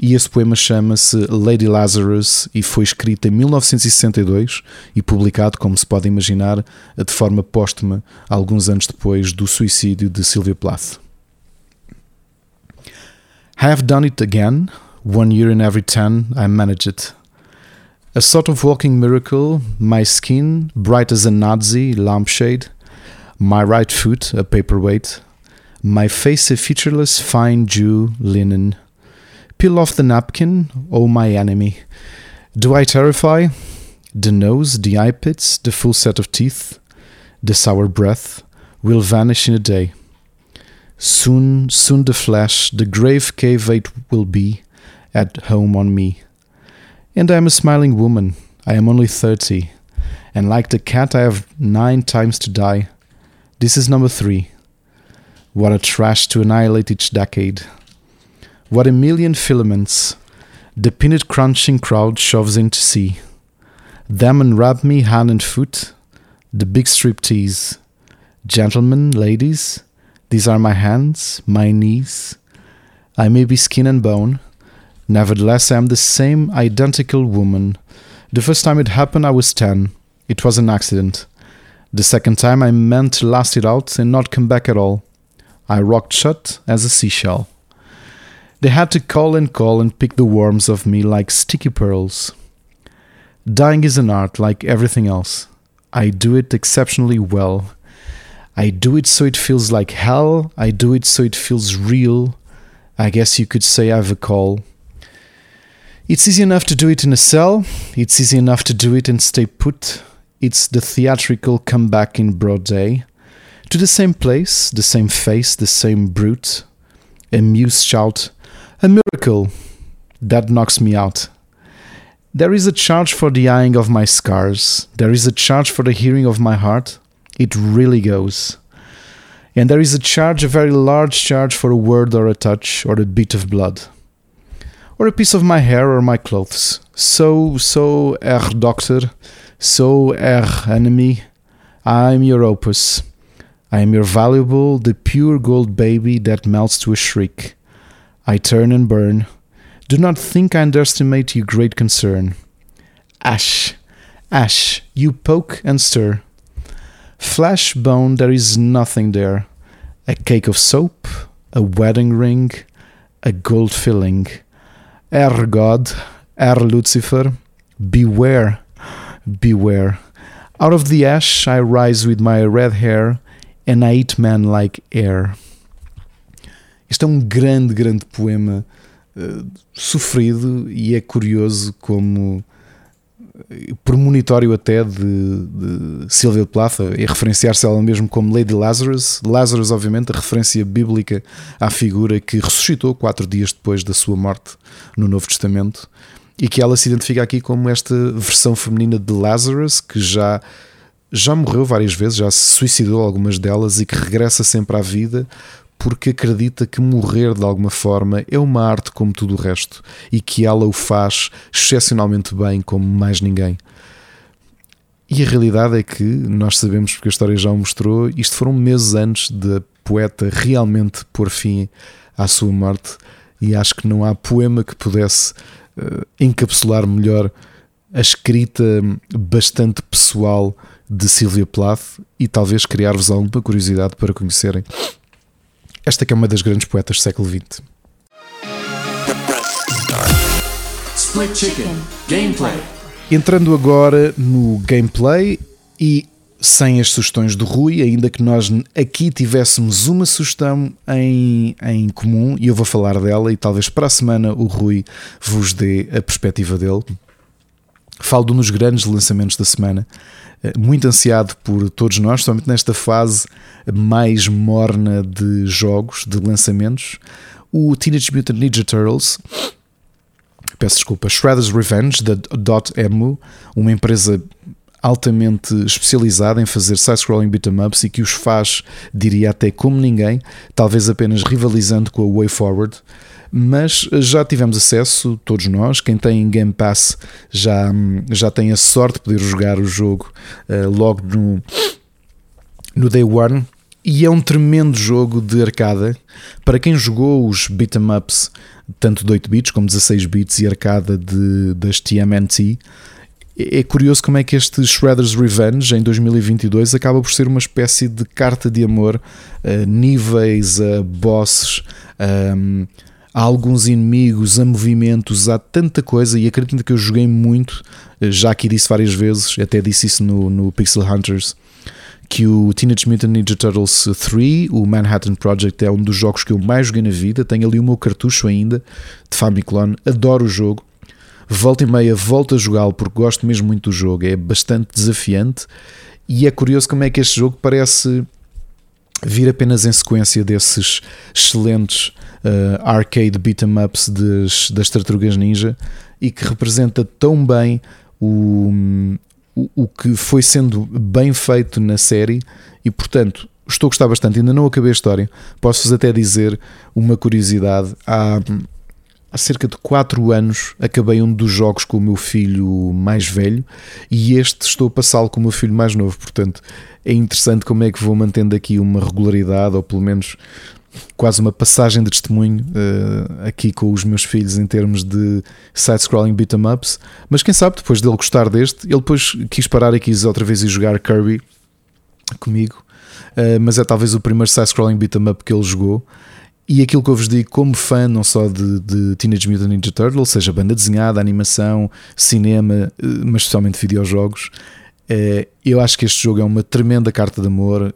E esse poema chama-se Lady Lazarus e foi escrito em 1962 e publicado, como se pode imaginar, de forma póstuma, alguns anos depois do suicídio de Sylvia Plath. Have done it again. One year in every ten, I manage it. A sort of walking miracle, my skin bright as a Nazi lampshade, my right foot a paperweight, my face a featureless fine Jew linen. Peel off the napkin, oh my enemy. Do I terrify? The nose, the eye pits, the full set of teeth, the sour breath will vanish in a day. Soon, soon the flesh, the grave cave it will be at home on me. And I am a smiling woman, I am only thirty, and like the cat I have nine times to die. This is number three. What a trash to annihilate each decade. What a million filaments the peanut crunching crowd shoves in to see. Them unwrap me hand and foot, the big strip tease. Gentlemen, ladies, these are my hands, my knees. I may be skin and bone, nevertheless I am the same identical woman. The first time it happened I was ten. It was an accident. The second time I meant to last it out and not come back at all. I rocked shut as a seashell. They had to call and call and pick the worms of me like sticky pearls. Dying is an art like everything else. I do it exceptionally well. I do it so it feels like hell. I do it so it feels real. I guess you could say I've a call. It's easy enough to do it in a cell. It's easy enough to do it and stay put. It's the theatrical comeback in broad day. To the same place, the same face, the same brute. A muse shout, a miracle that knocks me out. There is a charge for the eyeing of my scars. There is a charge for the hearing of my heart. It really goes. And there is a charge, a very large charge for a word or a touch or a bit of blood. Or a piece of my hair or my clothes. So, so, Herr Doctor, so, Herr Enemy, I am your opus. I am your valuable, the pure gold baby that melts to a shriek. I turn and burn. Do not think I underestimate your great concern. Ash, ash, you poke and stir. Flesh, bone, there is nothing there. A cake of soap, a wedding ring, a gold filling. Er God, Er Lucifer, beware, beware. Out of the ash I rise with my red hair, and I eat men like air. Este é um grande, grande poema uh, sofrido e é curioso como premonitório até de, de Sylvia Plath e referenciar-se ela mesmo como Lady Lazarus. Lazarus, obviamente, a referência bíblica à figura que ressuscitou quatro dias depois da sua morte no Novo Testamento e que ela se identifica aqui como esta versão feminina de Lazarus que já já morreu várias vezes, já se suicidou algumas delas e que regressa sempre à vida porque acredita que morrer de alguma forma é uma arte como tudo o resto e que ela o faz excepcionalmente bem como mais ninguém. E a realidade é que nós sabemos, porque a história já o mostrou, isto foram meses antes da poeta realmente pôr fim à sua morte, e acho que não há poema que pudesse uh, encapsular melhor a escrita bastante pessoal de Sylvia Plath e talvez criar-vos alguma curiosidade para conhecerem esta que é uma das grandes poetas do século XX. Split Chicken Gameplay. Entrando agora no gameplay e sem as sugestões do Rui, ainda que nós aqui tivéssemos uma sugestão em, em comum, e eu vou falar dela, e talvez para a semana o Rui vos dê a perspectiva dele. Falo de um dos grandes lançamentos da semana, muito ansiado por todos nós, somente nesta fase mais morna de jogos, de lançamentos. O Teenage Mutant Ninja Turtles, peço desculpa, Shredder's Revenge, da Dotemu, uma empresa altamente especializada em fazer side-scrolling beat'em-ups e que os faz, diria até como ninguém, talvez apenas rivalizando com a Way Forward mas já tivemos acesso, todos nós, quem tem Game Pass já, já tem a sorte de poder jogar o jogo uh, logo no, no Day One. E é um tremendo jogo de arcada. Para quem jogou os beat'em ups, tanto de 8 bits como 16 bits e arcada de, das TMNT, é curioso como é que este Shredder's Revenge em 2022 acaba por ser uma espécie de carta de amor a níveis, a bosses, a, há alguns inimigos, há movimentos, há tanta coisa e acredito que eu joguei muito, eh, já aqui disse várias vezes, até disse isso no, no Pixel Hunters, que o Teenage Mutant Ninja Turtles 3, o Manhattan Project, é um dos jogos que eu mais joguei na vida. Tenho ali o meu cartucho ainda de Famiclone, adoro o jogo. Volta e meia, volto a jogá-lo porque gosto mesmo muito do jogo, é bastante desafiante e é curioso como é que este jogo parece vir apenas em sequência desses excelentes uh, arcade beat'em ups das, das Tartarugas Ninja e que representa tão bem o, o, o, que foi sendo bem feito na série. E portanto estou a gostar bastante, ainda não acabei a história. Posso-vos até dizer uma curiosidade. Há, há cerca de 4 anos acabei um dos jogos com o meu filho mais velho e este estou a passá-lo com o meu filho mais novo, portanto é interessante como é que vou mantendo aqui uma regularidade ou pelo menos quase uma passagem de testemunho uh, aqui com os meus filhos em termos de side-scrolling beat'em ups, mas quem sabe depois dele gostar deste, ele depois quis parar e quis outra vez ir jogar Kirby comigo, uh, mas é talvez o primeiro side-scrolling beat'em up que ele jogou. E aquilo que eu vos digo, como fã não só de, de Teenage Mutant Ninja Turtles, seja banda desenhada, animação, cinema, uh, mas especialmente videojogos, eu acho que este jogo é uma tremenda carta de amor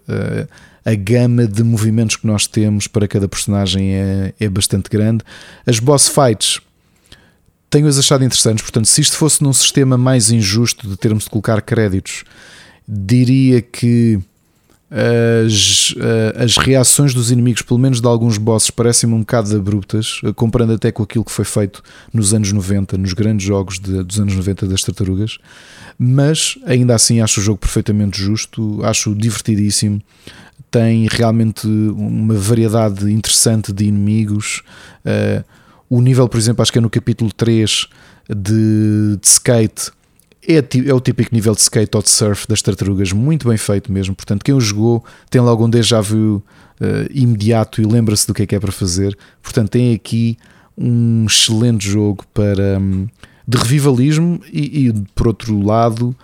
a gama de movimentos que nós temos para cada personagem é, é bastante grande. As boss fights tenho-as achado interessantes, portanto, se isto fosse num sistema mais injusto de termos de colocar créditos, diria que as, eh, as reações dos inimigos, pelo menos de alguns bosses, parecem-me um bocado abruptas, eh, comparando até com aquilo que foi feito nos anos 90, nos grandes jogos de, dos anos 90 das tartarugas. Mas ainda assim acho o jogo perfeitamente justo, acho divertidíssimo tem realmente uma variedade interessante de inimigos. Uh, o nível, por exemplo, acho que é no capítulo 3 de, de skate. É, é, o típico nível de skate ou de surf das tartarugas, muito bem feito mesmo. Portanto, quem o jogou tem logo um déjà vu uh, imediato e lembra-se do que é que é para fazer. Portanto, tem aqui um excelente jogo para um, de revivalismo e, e, por outro lado,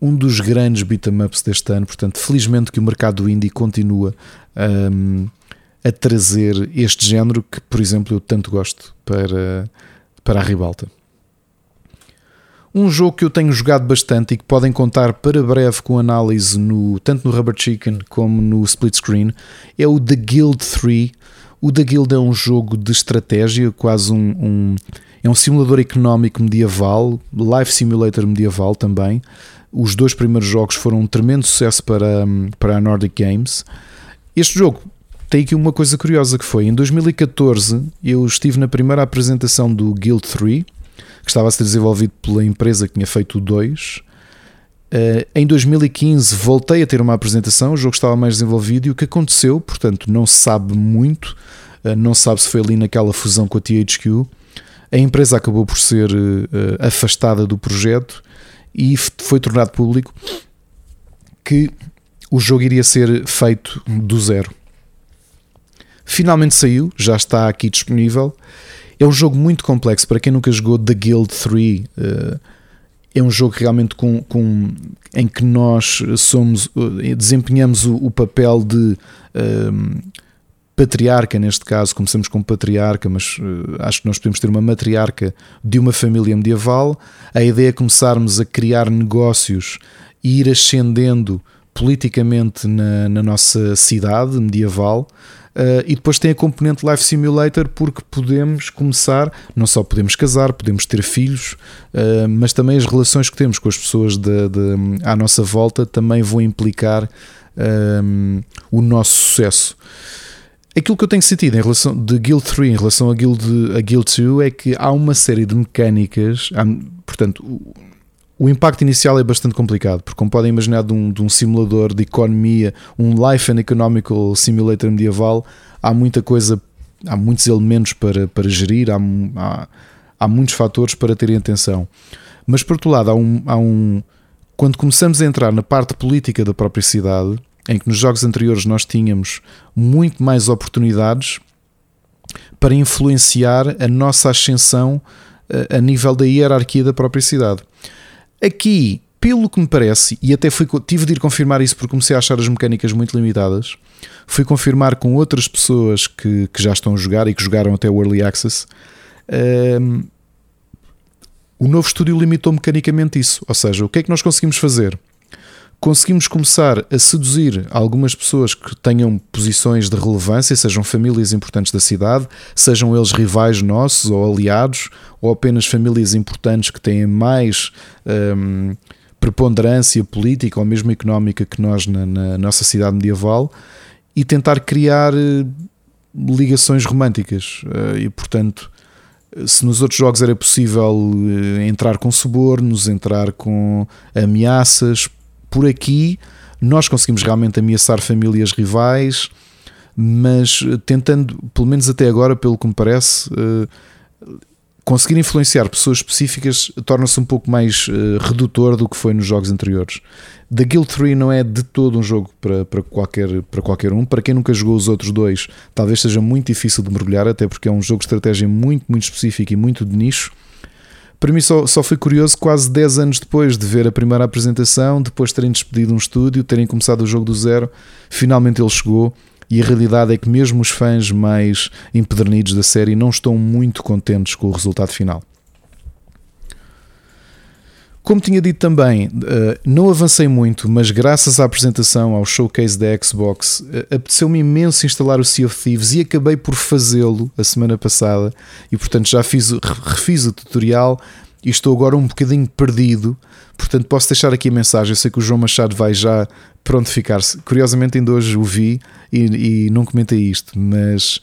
um dos grandes beat'em ups deste ano. Portanto, felizmente que o mercado indie continua um, a trazer este género que, por exemplo, eu tanto gosto para, para a ribalta. Um jogo que eu tenho jogado bastante e que podem contar para breve com análise no, tanto no Rubber Chicken como no Split Screen é o The Guild 3, O da Guild é um jogo de estratégia, quase um, um é um simulador económico medieval, life simulator medieval também. Os dois primeiros jogos foram um tremendo sucesso para, para a Nordic Games. Este jogo tem aqui uma coisa curiosa que foi, em 2014 eu estive na primeira apresentação do Guild 3, que estava a ser desenvolvido pela empresa que tinha feito o 2. Uh, em 2015 voltei a ter uma apresentação, o jogo estava mais desenvolvido e o que aconteceu, portanto, não se sabe muito, uh, não se sabe se foi ali naquela fusão com a THQ. A empresa acabou por ser uh, afastada do projeto e foi tornado público que o jogo iria ser feito do zero. Finalmente saiu, já está aqui disponível. É um jogo muito complexo para quem nunca jogou The Guild 3. Uh, é um jogo realmente com, com, em que nós somos eh, desempenhamos o, o papel de patriarca neste caso, começamos com patriarca, mas uh, acho que nós podemos ter uma matriarca de uma família medieval. A ideia é começarmos a criar negócios e ir ascendendo politicamente na, na nossa cidade medieval. Uh, e depois tem a componente Life Simulator porque podemos começar, não só podemos casar, podemos ter filhos, uh, mas também as relações que temos com as pessoas de, de, à nossa volta também vão implicar o nosso sucesso. Aquilo que eu tenho sentido em relação de Guild 3 em relação a Guild, a Guild 2 é que há uma série de mecânicas, há, portanto, o impacto inicial é bastante complicado, porque como podem imaginar de um, de um, simulador de economia, um Life and Economical Simulator medieval, há muita coisa, há muitos elementos para, para gerir, há, há, há muitos fatores para terem atenção. Mas por outro lado, há um, há um. Quando começamos a entrar na parte política da própria cidade, em que nos jogos anteriores nós tínhamos muito mais oportunidades para influenciar a nossa ascensão a, a nível da hierarquia da própria cidade. Aqui, pelo que me parece, e até fui, tive de ir confirmar isso porque comecei a achar as mecânicas muito limitadas, fui confirmar com outras pessoas que, que já estão a jogar e que jogaram até o Early Access. Um, o novo estúdio limitou mecanicamente isso. Ou seja, o que é que nós conseguimos fazer? Conseguimos começar a seduzir algumas pessoas que tenham posições de relevância, sejam famílias importantes da cidade, sejam eles rivais nossos ou aliados, ou apenas famílias importantes que têm mais um, preponderância política ou mesmo económica que nós na, na nossa cidade medieval, e tentar criar eh, ligações românticas. Eh, e portanto, se nos outros jogos era possível eh, entrar com subornos, entrar com ameaças, por aqui nós conseguimos realmente ameaçar famílias rivais, mas tentando, pelo menos até agora, pelo que me parece, conseguir influenciar pessoas específicas torna-se um pouco mais uh, redutor do que foi nos jogos anteriores. The Guild 3 não é de todo um jogo para, para, qualquer, para qualquer um. Para quem nunca jogou os outros dois, talvez seja muito difícil de mergulhar, até porque é um jogo de estratégia muito, muito específico e muito de nicho. Para mim só, só foi curioso quase 10 anos depois de ver a primeira apresentação, depois de terem despedido um estúdio, terem começado o jogo do zero, finalmente ele chegou e a realidade é que mesmo os fãs mais empedernidos da série não estão muito contentes com o resultado final. Como tinha dito também, eh, não avancei muito, mas graças à apresentação ao showcase da Xbox, eh, apeteceu-me imenso instalar o Sea of Thieves e acabei por fazê-lo a semana passada. E portanto já fiz, refiz o tutorial e estou agora um bocadinho perdido. Portanto, posso deixar aqui a mensagem. Eu sei que o João Machado vai já pronto ficar-se. Curiosamente, ainda hoje o vi e, e não comentei isto, mas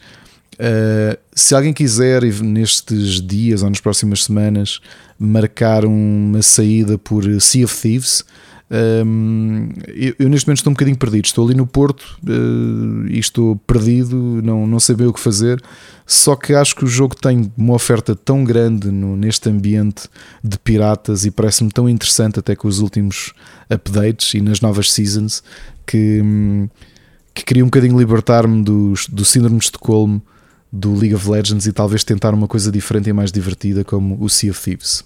uh, se alguém quiser, nestes dias ou nas próximas semanas, marcar uma saída por Sea of Thieves. Um, eu, eu, neste momento estou um bocadinho perdido. Estou ali no Porto uh, e estou perdido, não, não sei bem o que fazer. Só que acho que o jogo tem uma oferta tão grande no, neste ambiente de piratas e parece-me tão interessante, até com os últimos updates e nas novas seasons, que, que queria um bocadinho libertar-me do, do síndrome de Estocolmo do League of Legends e talvez tentar uma coisa diferente e mais divertida como o Sea of Thieves.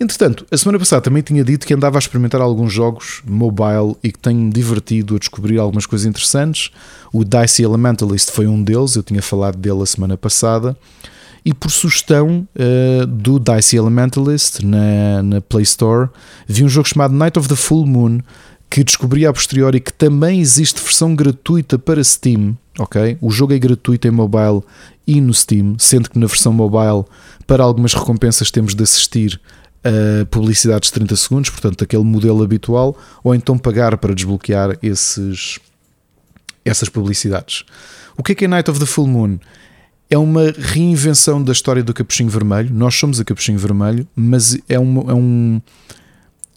Entretanto, a semana passada também tinha dito que andava a experimentar alguns jogos mobile e que tenho-me divertido a descobrir algumas coisas interessantes. O Dicey Elementalist foi um deles, eu tinha falado dele a semana passada. E por sugestão uh, do Dicey Elementalist na, na Play Store, vi um jogo chamado Night of the Full Moon que descobri a posteriori que também existe versão gratuita para Steam ok? O jogo é gratuito em mobile e no Steam, sendo que na versão mobile, para algumas recompensas, temos de assistir a publicidades de 30 segundos, portanto, aquele modelo habitual, ou então pagar para desbloquear esses, essas publicidades. O que é que é Night of the Full Moon? É uma reinvenção da história do Capuchinho Vermelho. Nós somos a Capuchinho Vermelho, mas é um, é um,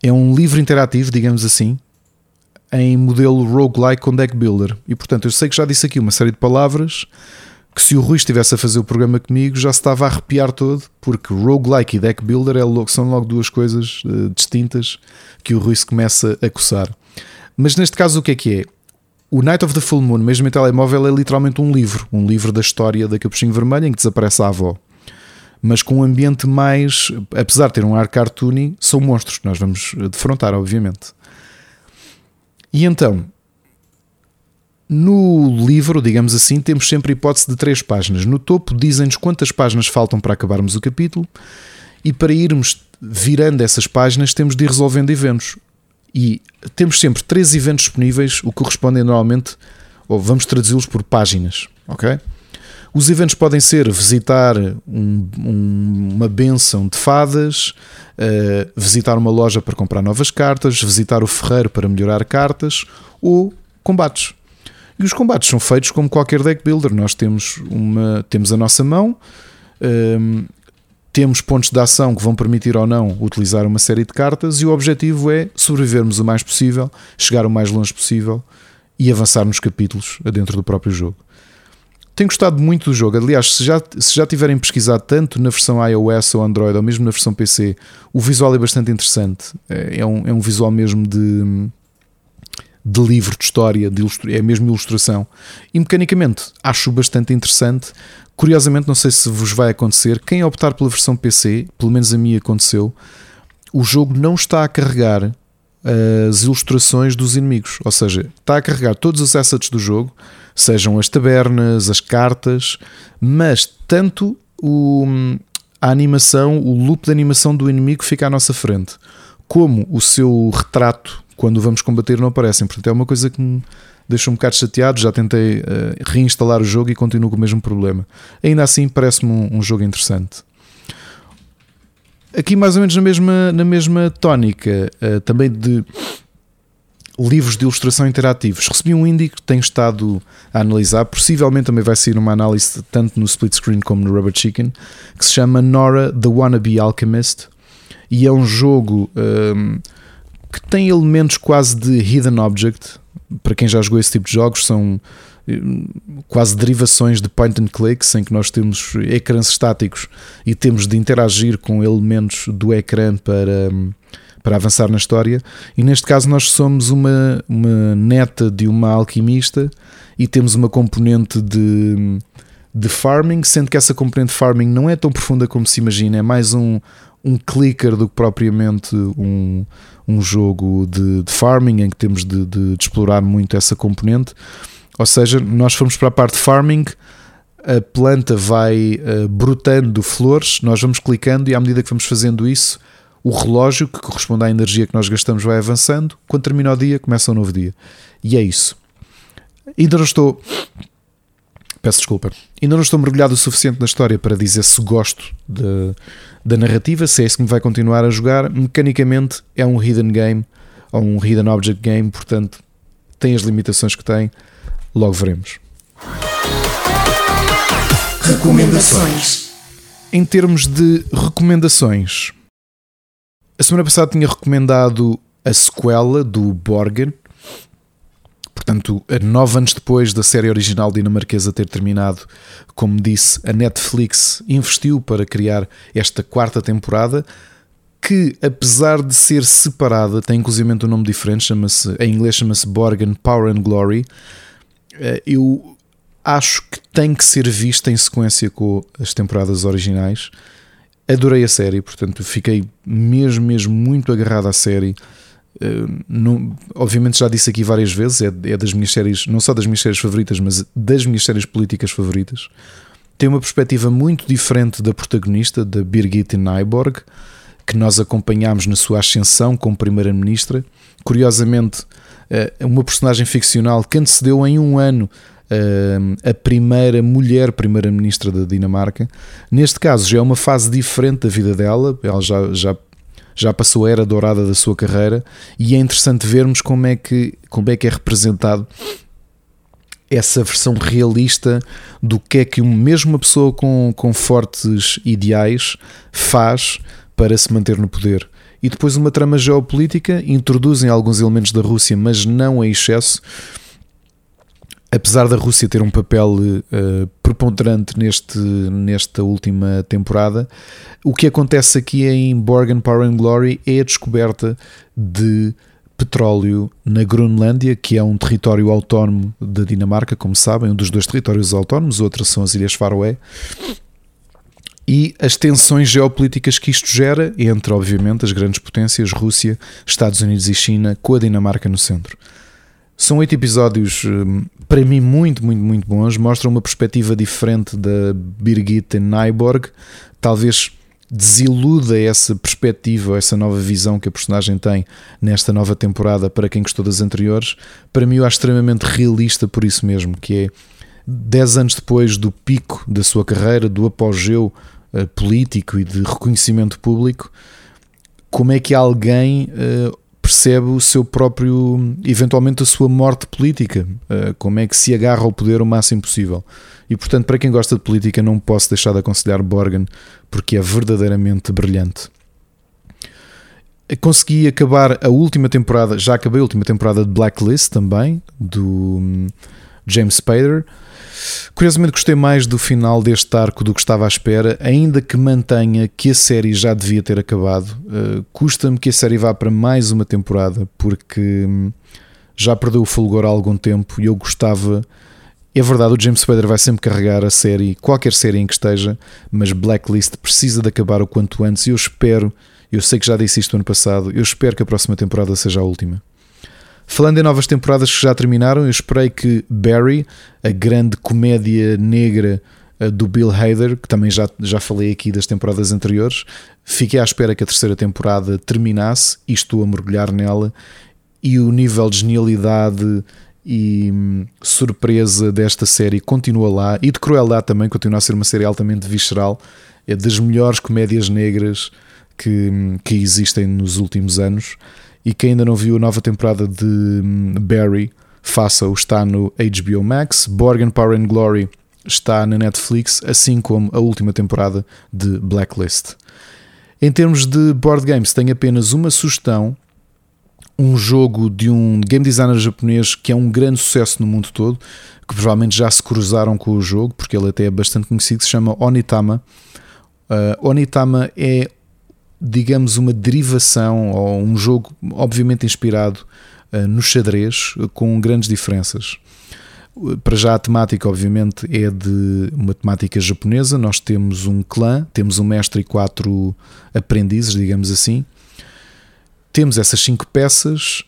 é um livro interativo, digamos assim, em modelo roguelike com deck builder. E portanto, eu sei que já disse aqui uma série de palavras que se o Rui estivesse a fazer o programa comigo já se estava a arrepiar todo, porque roguelike e deck builder é logo, são logo duas coisas uh, distintas que o Rui se começa a coçar. Mas neste caso, o que é que é? O Night of the Full Moon, mesmo em telemóvel, é literalmente um livro, um livro da história da Capuchinho Vermelho em que desaparece a avó. Mas com um ambiente mais, apesar de ter um ar cartoony, são monstros que nós vamos defrontar, obviamente. E então, no livro, digamos assim, temos sempre a hipótese de três páginas. No topo dizem-nos quantas páginas faltam para acabarmos o capítulo, e para irmos virando essas páginas temos de ir resolvendo eventos. E temos sempre três eventos disponíveis, o que correspondem normalmente, ou vamos traduzi-los por páginas, ok? Os eventos podem ser visitar um, um, uma benção de fadas, uh, visitar uma loja para comprar novas cartas, visitar o ferreiro para melhorar cartas ou combates. E os combates são feitos como qualquer deck builder. Nós temos, uma, temos a nossa mão, um, ehm, temos pontos de ação que vão permitir ou não utilizar uma série de cartas, e o objetivo é sobrevivermos o mais possível, chegar o mais longe possível e avançar nos capítulos dentro do próprio jogo. Tenho gostado muito do jogo. Aliás, se já, se já tiverem pesquisado tanto na versão iOS ou Android, ou mesmo na versão PC, o visual é bastante interessante. É, é um, é um visual mesmo de de livro de história, de é mesmo ilustração. E mecanicamente acho bastante interessante. Curiosamente, não sei se vos vai acontecer, quem optar pela versão PC, pelo menos a mim aconteceu, o jogo não está a carregar as ilustrações dos inimigos, ou seja, está a carregar todos os assets do jogo, sejam as tabernas, as cartas, mas tanto o, a animação, o loop de animação do inimigo fica à nossa frente, como o seu retrato quando vamos combater não aparecem. Portanto, é uma coisa que me deixa um bocado chateado. Já tentei uh, reinstalar o jogo e continuo com o mesmo problema. Ainda assim, parece-me um, um, jogo interessante. Aqui, mais ou menos na mesma, na mesma tónica, uh, também de livros de ilustração interativos. Recebi um indie que tenho estado a analisar, possivelmente também vai sair uma análise tanto no split screen como no Rubber Chicken, que se chama Nora the Wannabe Alchemist. E é um jogo. Um, que tem elementos quase de hidden object. Para quem já jogou esse tipo de jogos, são eh, quase derivações de point and clicks em que nós temos ecrãs estáticos e temos de interagir com elementos do ecrã para, para avançar na história. E neste caso, nós somos uma, uma neta de uma alquimista e temos uma componente de, de farming, sendo que essa componente de farming não é tão profunda como se imagina, é mais um, um clicker do que propriamente um, um jogo de, de farming em que temos de, de, de, explorar muito essa componente. Ou seja, nós formos para a parte de farming, a planta vai uh, brotando flores, nós vamos clicando e à medida que vamos fazendo isso, o relógio que corresponde à energia que nós gastamos vai avançando. Quando termina o dia, começa um novo dia. E é isso. Ainda não estou. Peço desculpa. Ainda não estou mergulhado o suficiente na história para dizer se gosto de, da narrativa, se é isso que me vai continuar a jogar. Mecanicamente é um hidden game ou um hidden object game, portanto tem as limitações que tem. Logo veremos. Recomendações. Em termos de recomendações, a semana passada tinha recomendado a sequela do Borgen, Portanto, nove anos depois da série original dinamarquesa ter terminado, como disse, a Netflix investiu para criar esta quarta temporada, que apesar de ser separada, tem inclusive um nome diferente, chama-se, em inglês chama-se Borgen Power and Glory. Eh, eu acho que tem que ser vista em sequência com as temporadas originais. Adorei a série, portanto, fiquei mesmo, mesmo muito agarrado à série. Eh, não, obviamente já disse aqui várias vezes, é, é, das minhas séries, não só das minhas séries favoritas, mas das minhas séries políticas favoritas. Tem uma perspectiva muito diferente da protagonista, da Birgit Nyborg, que nós acompanhámos na sua ascensão como Primeira-Ministra. Curiosamente, eh, uma personagem ficcional que antecedeu em um ano a primeira mulher primeira-ministra da Dinamarca. Neste caso, já é uma fase diferente da vida dela, ela já, já, já passou a era dourada da sua carreira e é interessante vermos como é que, como é, que é representado essa versão realista do que é que mesmo uma pessoa com, com fortes ideais faz para se manter no poder. E depois uma trama geopolítica, introduzem alguns elementos da Rússia, mas não em excesso, apesar da Rússia ter um papel uh, preponderante neste, nesta última temporada, o que acontece aqui em Borgen Power and Glory é a descoberta de petróleo na Groenlândia, que é um território autónomo da Dinamarca, como sabem, um dos dois territórios autónomos, outras são as Ilhas Faroé, e as tensões geopolíticas que isto gera entre, obviamente, as grandes potências, Rússia, Estados Unidos e China, com a Dinamarca no centro. São oito episódios, hum, para mim, muito, muito, muito bons. Mostram uma perspectiva diferente da Birgit Nyborg. Talvez desiluda essa perspectiva, essa nova visão que a personagem tem nesta nova temporada para quem gostou das anteriores. Para mim, eu acho extremamente realista por isso mesmo, que é 10 anos depois do pico da sua carreira, do apogeu uh, político e de reconhecimento público, como é que alguém uh, percebe o seu próprio, eventualmente a sua morte política, uh, como é que se agarra ao poder o máximo possível. E portanto, para quem gosta de política, não posso deixar de aconselhar Borgen, porque é verdadeiramente brilhante. Consegui acabar a última temporada, já acabei a última temporada de Blacklist também, do hum, James Spader. Curiosamente gostei mais do final deste arco do que estava à espera, ainda que mantenha que a série já devia ter acabado. Uh, Custa-me que a série vá para mais uma temporada, porque hum, já perdeu o fulgor há algum tempo e eu gostava. É verdade, o James Spader vai sempre carregar a série, qualquer série em que esteja, mas Blacklist precisa de acabar o quanto antes e eu espero, eu sei que já disse isto ano passado, eu espero que a próxima temporada seja a última. Falando em novas temporadas que já terminaram, eu esperei que Barry, a grande comédia negra eh, do Bill Hader, que também já, já falei aqui das temporadas anteriores, fiquei à espera que a terceira temporada terminasse e estou a mergulhar nela. E o nível de genialidade e hum, surpresa desta série continua lá, e de crueldade também, continua a ser uma série altamente visceral. É das melhores comédias negras que, hum, que existem nos últimos anos e quem ainda não viu a nova temporada de hum, Barry, faça-o, está no HBO Max. Borgen Power and Glory está na Netflix, assim como a última temporada de Blacklist. Em termos de board games, tenho apenas uma sugestão. Um jogo de um game designer japonês que é um grande sucesso no mundo todo, que provavelmente já se cruzaram com o jogo, porque ele até é bastante conhecido, se chama Onitama. Uh, Onitama é digamos, uma derivação ou um jogo, obviamente inspirado uh, no xadrez, com grandes diferenças. Para já a temática, obviamente, é de uma temática japonesa. Nós temos um clã, temos um mestre e quatro aprendizes, digamos assim. Temos essas cinco peças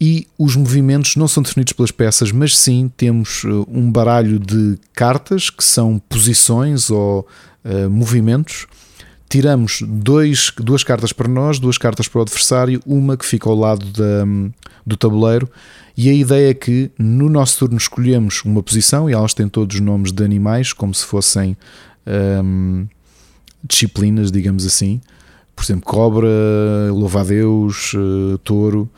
e os movimentos não são definidos pelas peças, mas sim temos eh, um baralho de cartas que são posições ou uh, movimentos tiramos dois, duas cartas para nós, duas cartas para o adversário, uma que fica ao lado da, do tabuleiro. E a ideia é que no nosso turno escolhemos uma posição, e elas têm todos os nomes de animais, como se fossem hum, disciplinas, digamos assim. Por exemplo, cobra, louva-a-Deus, uh, touro.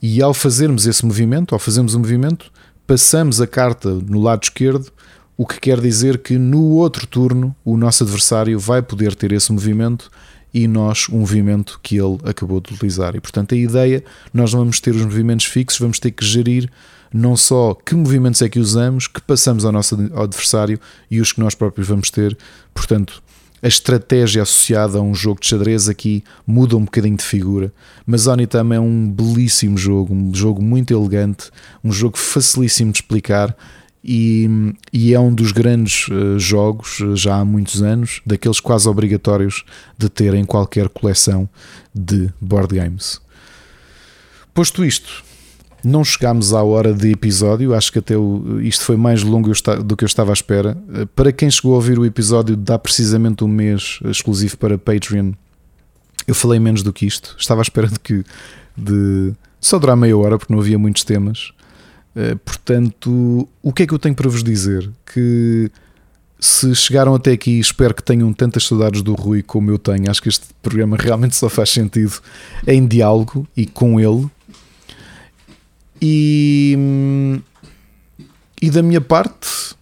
E ao fazermos esse movimento, ao fazermos o movimento, passamos a carta no lado esquerdo o que quer dizer que no outro turno o nosso adversário vai poder ter esse movimento e nós um movimento que ele acabou de utilizar. E portanto a ideia, nós não vamos ter os movimentos fixos, vamos ter que gerir não só que movimentos é que usamos, que passamos ao nosso adversário e os que nós próprios vamos ter. Portanto, a estratégia associada a um jogo de xadrez aqui muda um bocadinho de figura. Mas Onitama é um belíssimo jogo, um jogo muito elegante, um jogo facilíssimo de explicar e, e, é um dos grandes uh, jogos, uh, já há muitos anos, daqueles quase obrigatórios de ter em qualquer coleção de board games. Posto isto, não chegámos à hora de episódio, acho que até o, isto foi mais longo do que eu estava à espera. Uh, para quem chegou a ouvir o episódio, dá precisamente um mês exclusivo para Patreon. Eu falei menos do que isto, estava à espera de que de só durar meia hora porque não havia muitos temas portanto, o que é que eu tenho para vos dizer? Que se chegaram até aqui, espero que tenham tantas saudades do Rui como eu tenho. Acho que este programa realmente só faz sentido em diálogo e com ele. E, e da minha parte,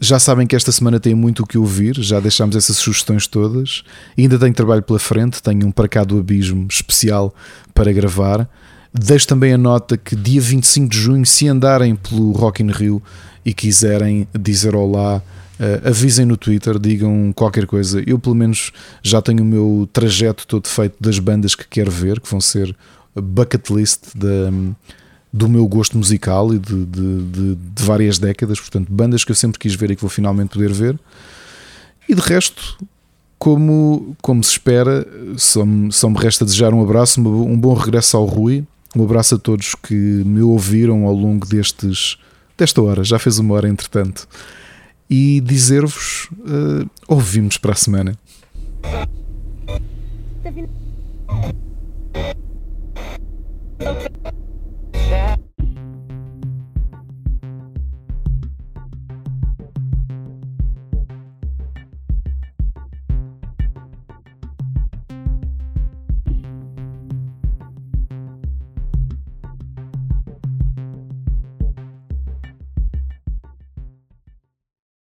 já sabem que esta semana tem muito o que ouvir, já deixámos essas sugestões todas. ainda tenho trabalho pela frente, tenho um para cá do abismo especial para gravar. Deixo também a nota que dia 25 de junho, se andarem pelo Rock in Rio e quiserem dizer olá, uh, avisem no Twitter, digam qualquer coisa. Eu, pelo menos, já tenho o meu trajeto todo feito das bandas que quero ver, que vão ser a bucket list da do meu gosto musical e de, de, de, de, várias décadas, portanto, bandas que eu sempre quis ver e que vou finalmente poder ver. E de resto, como, como se espera, só me, só me resta desejar um abraço, um bom regresso ao Rui, um abraço a todos que me ouviram ao longo destes, desta hora, já fez uma hora entretanto. E dizer-vos: uh, ouvimos para a semana.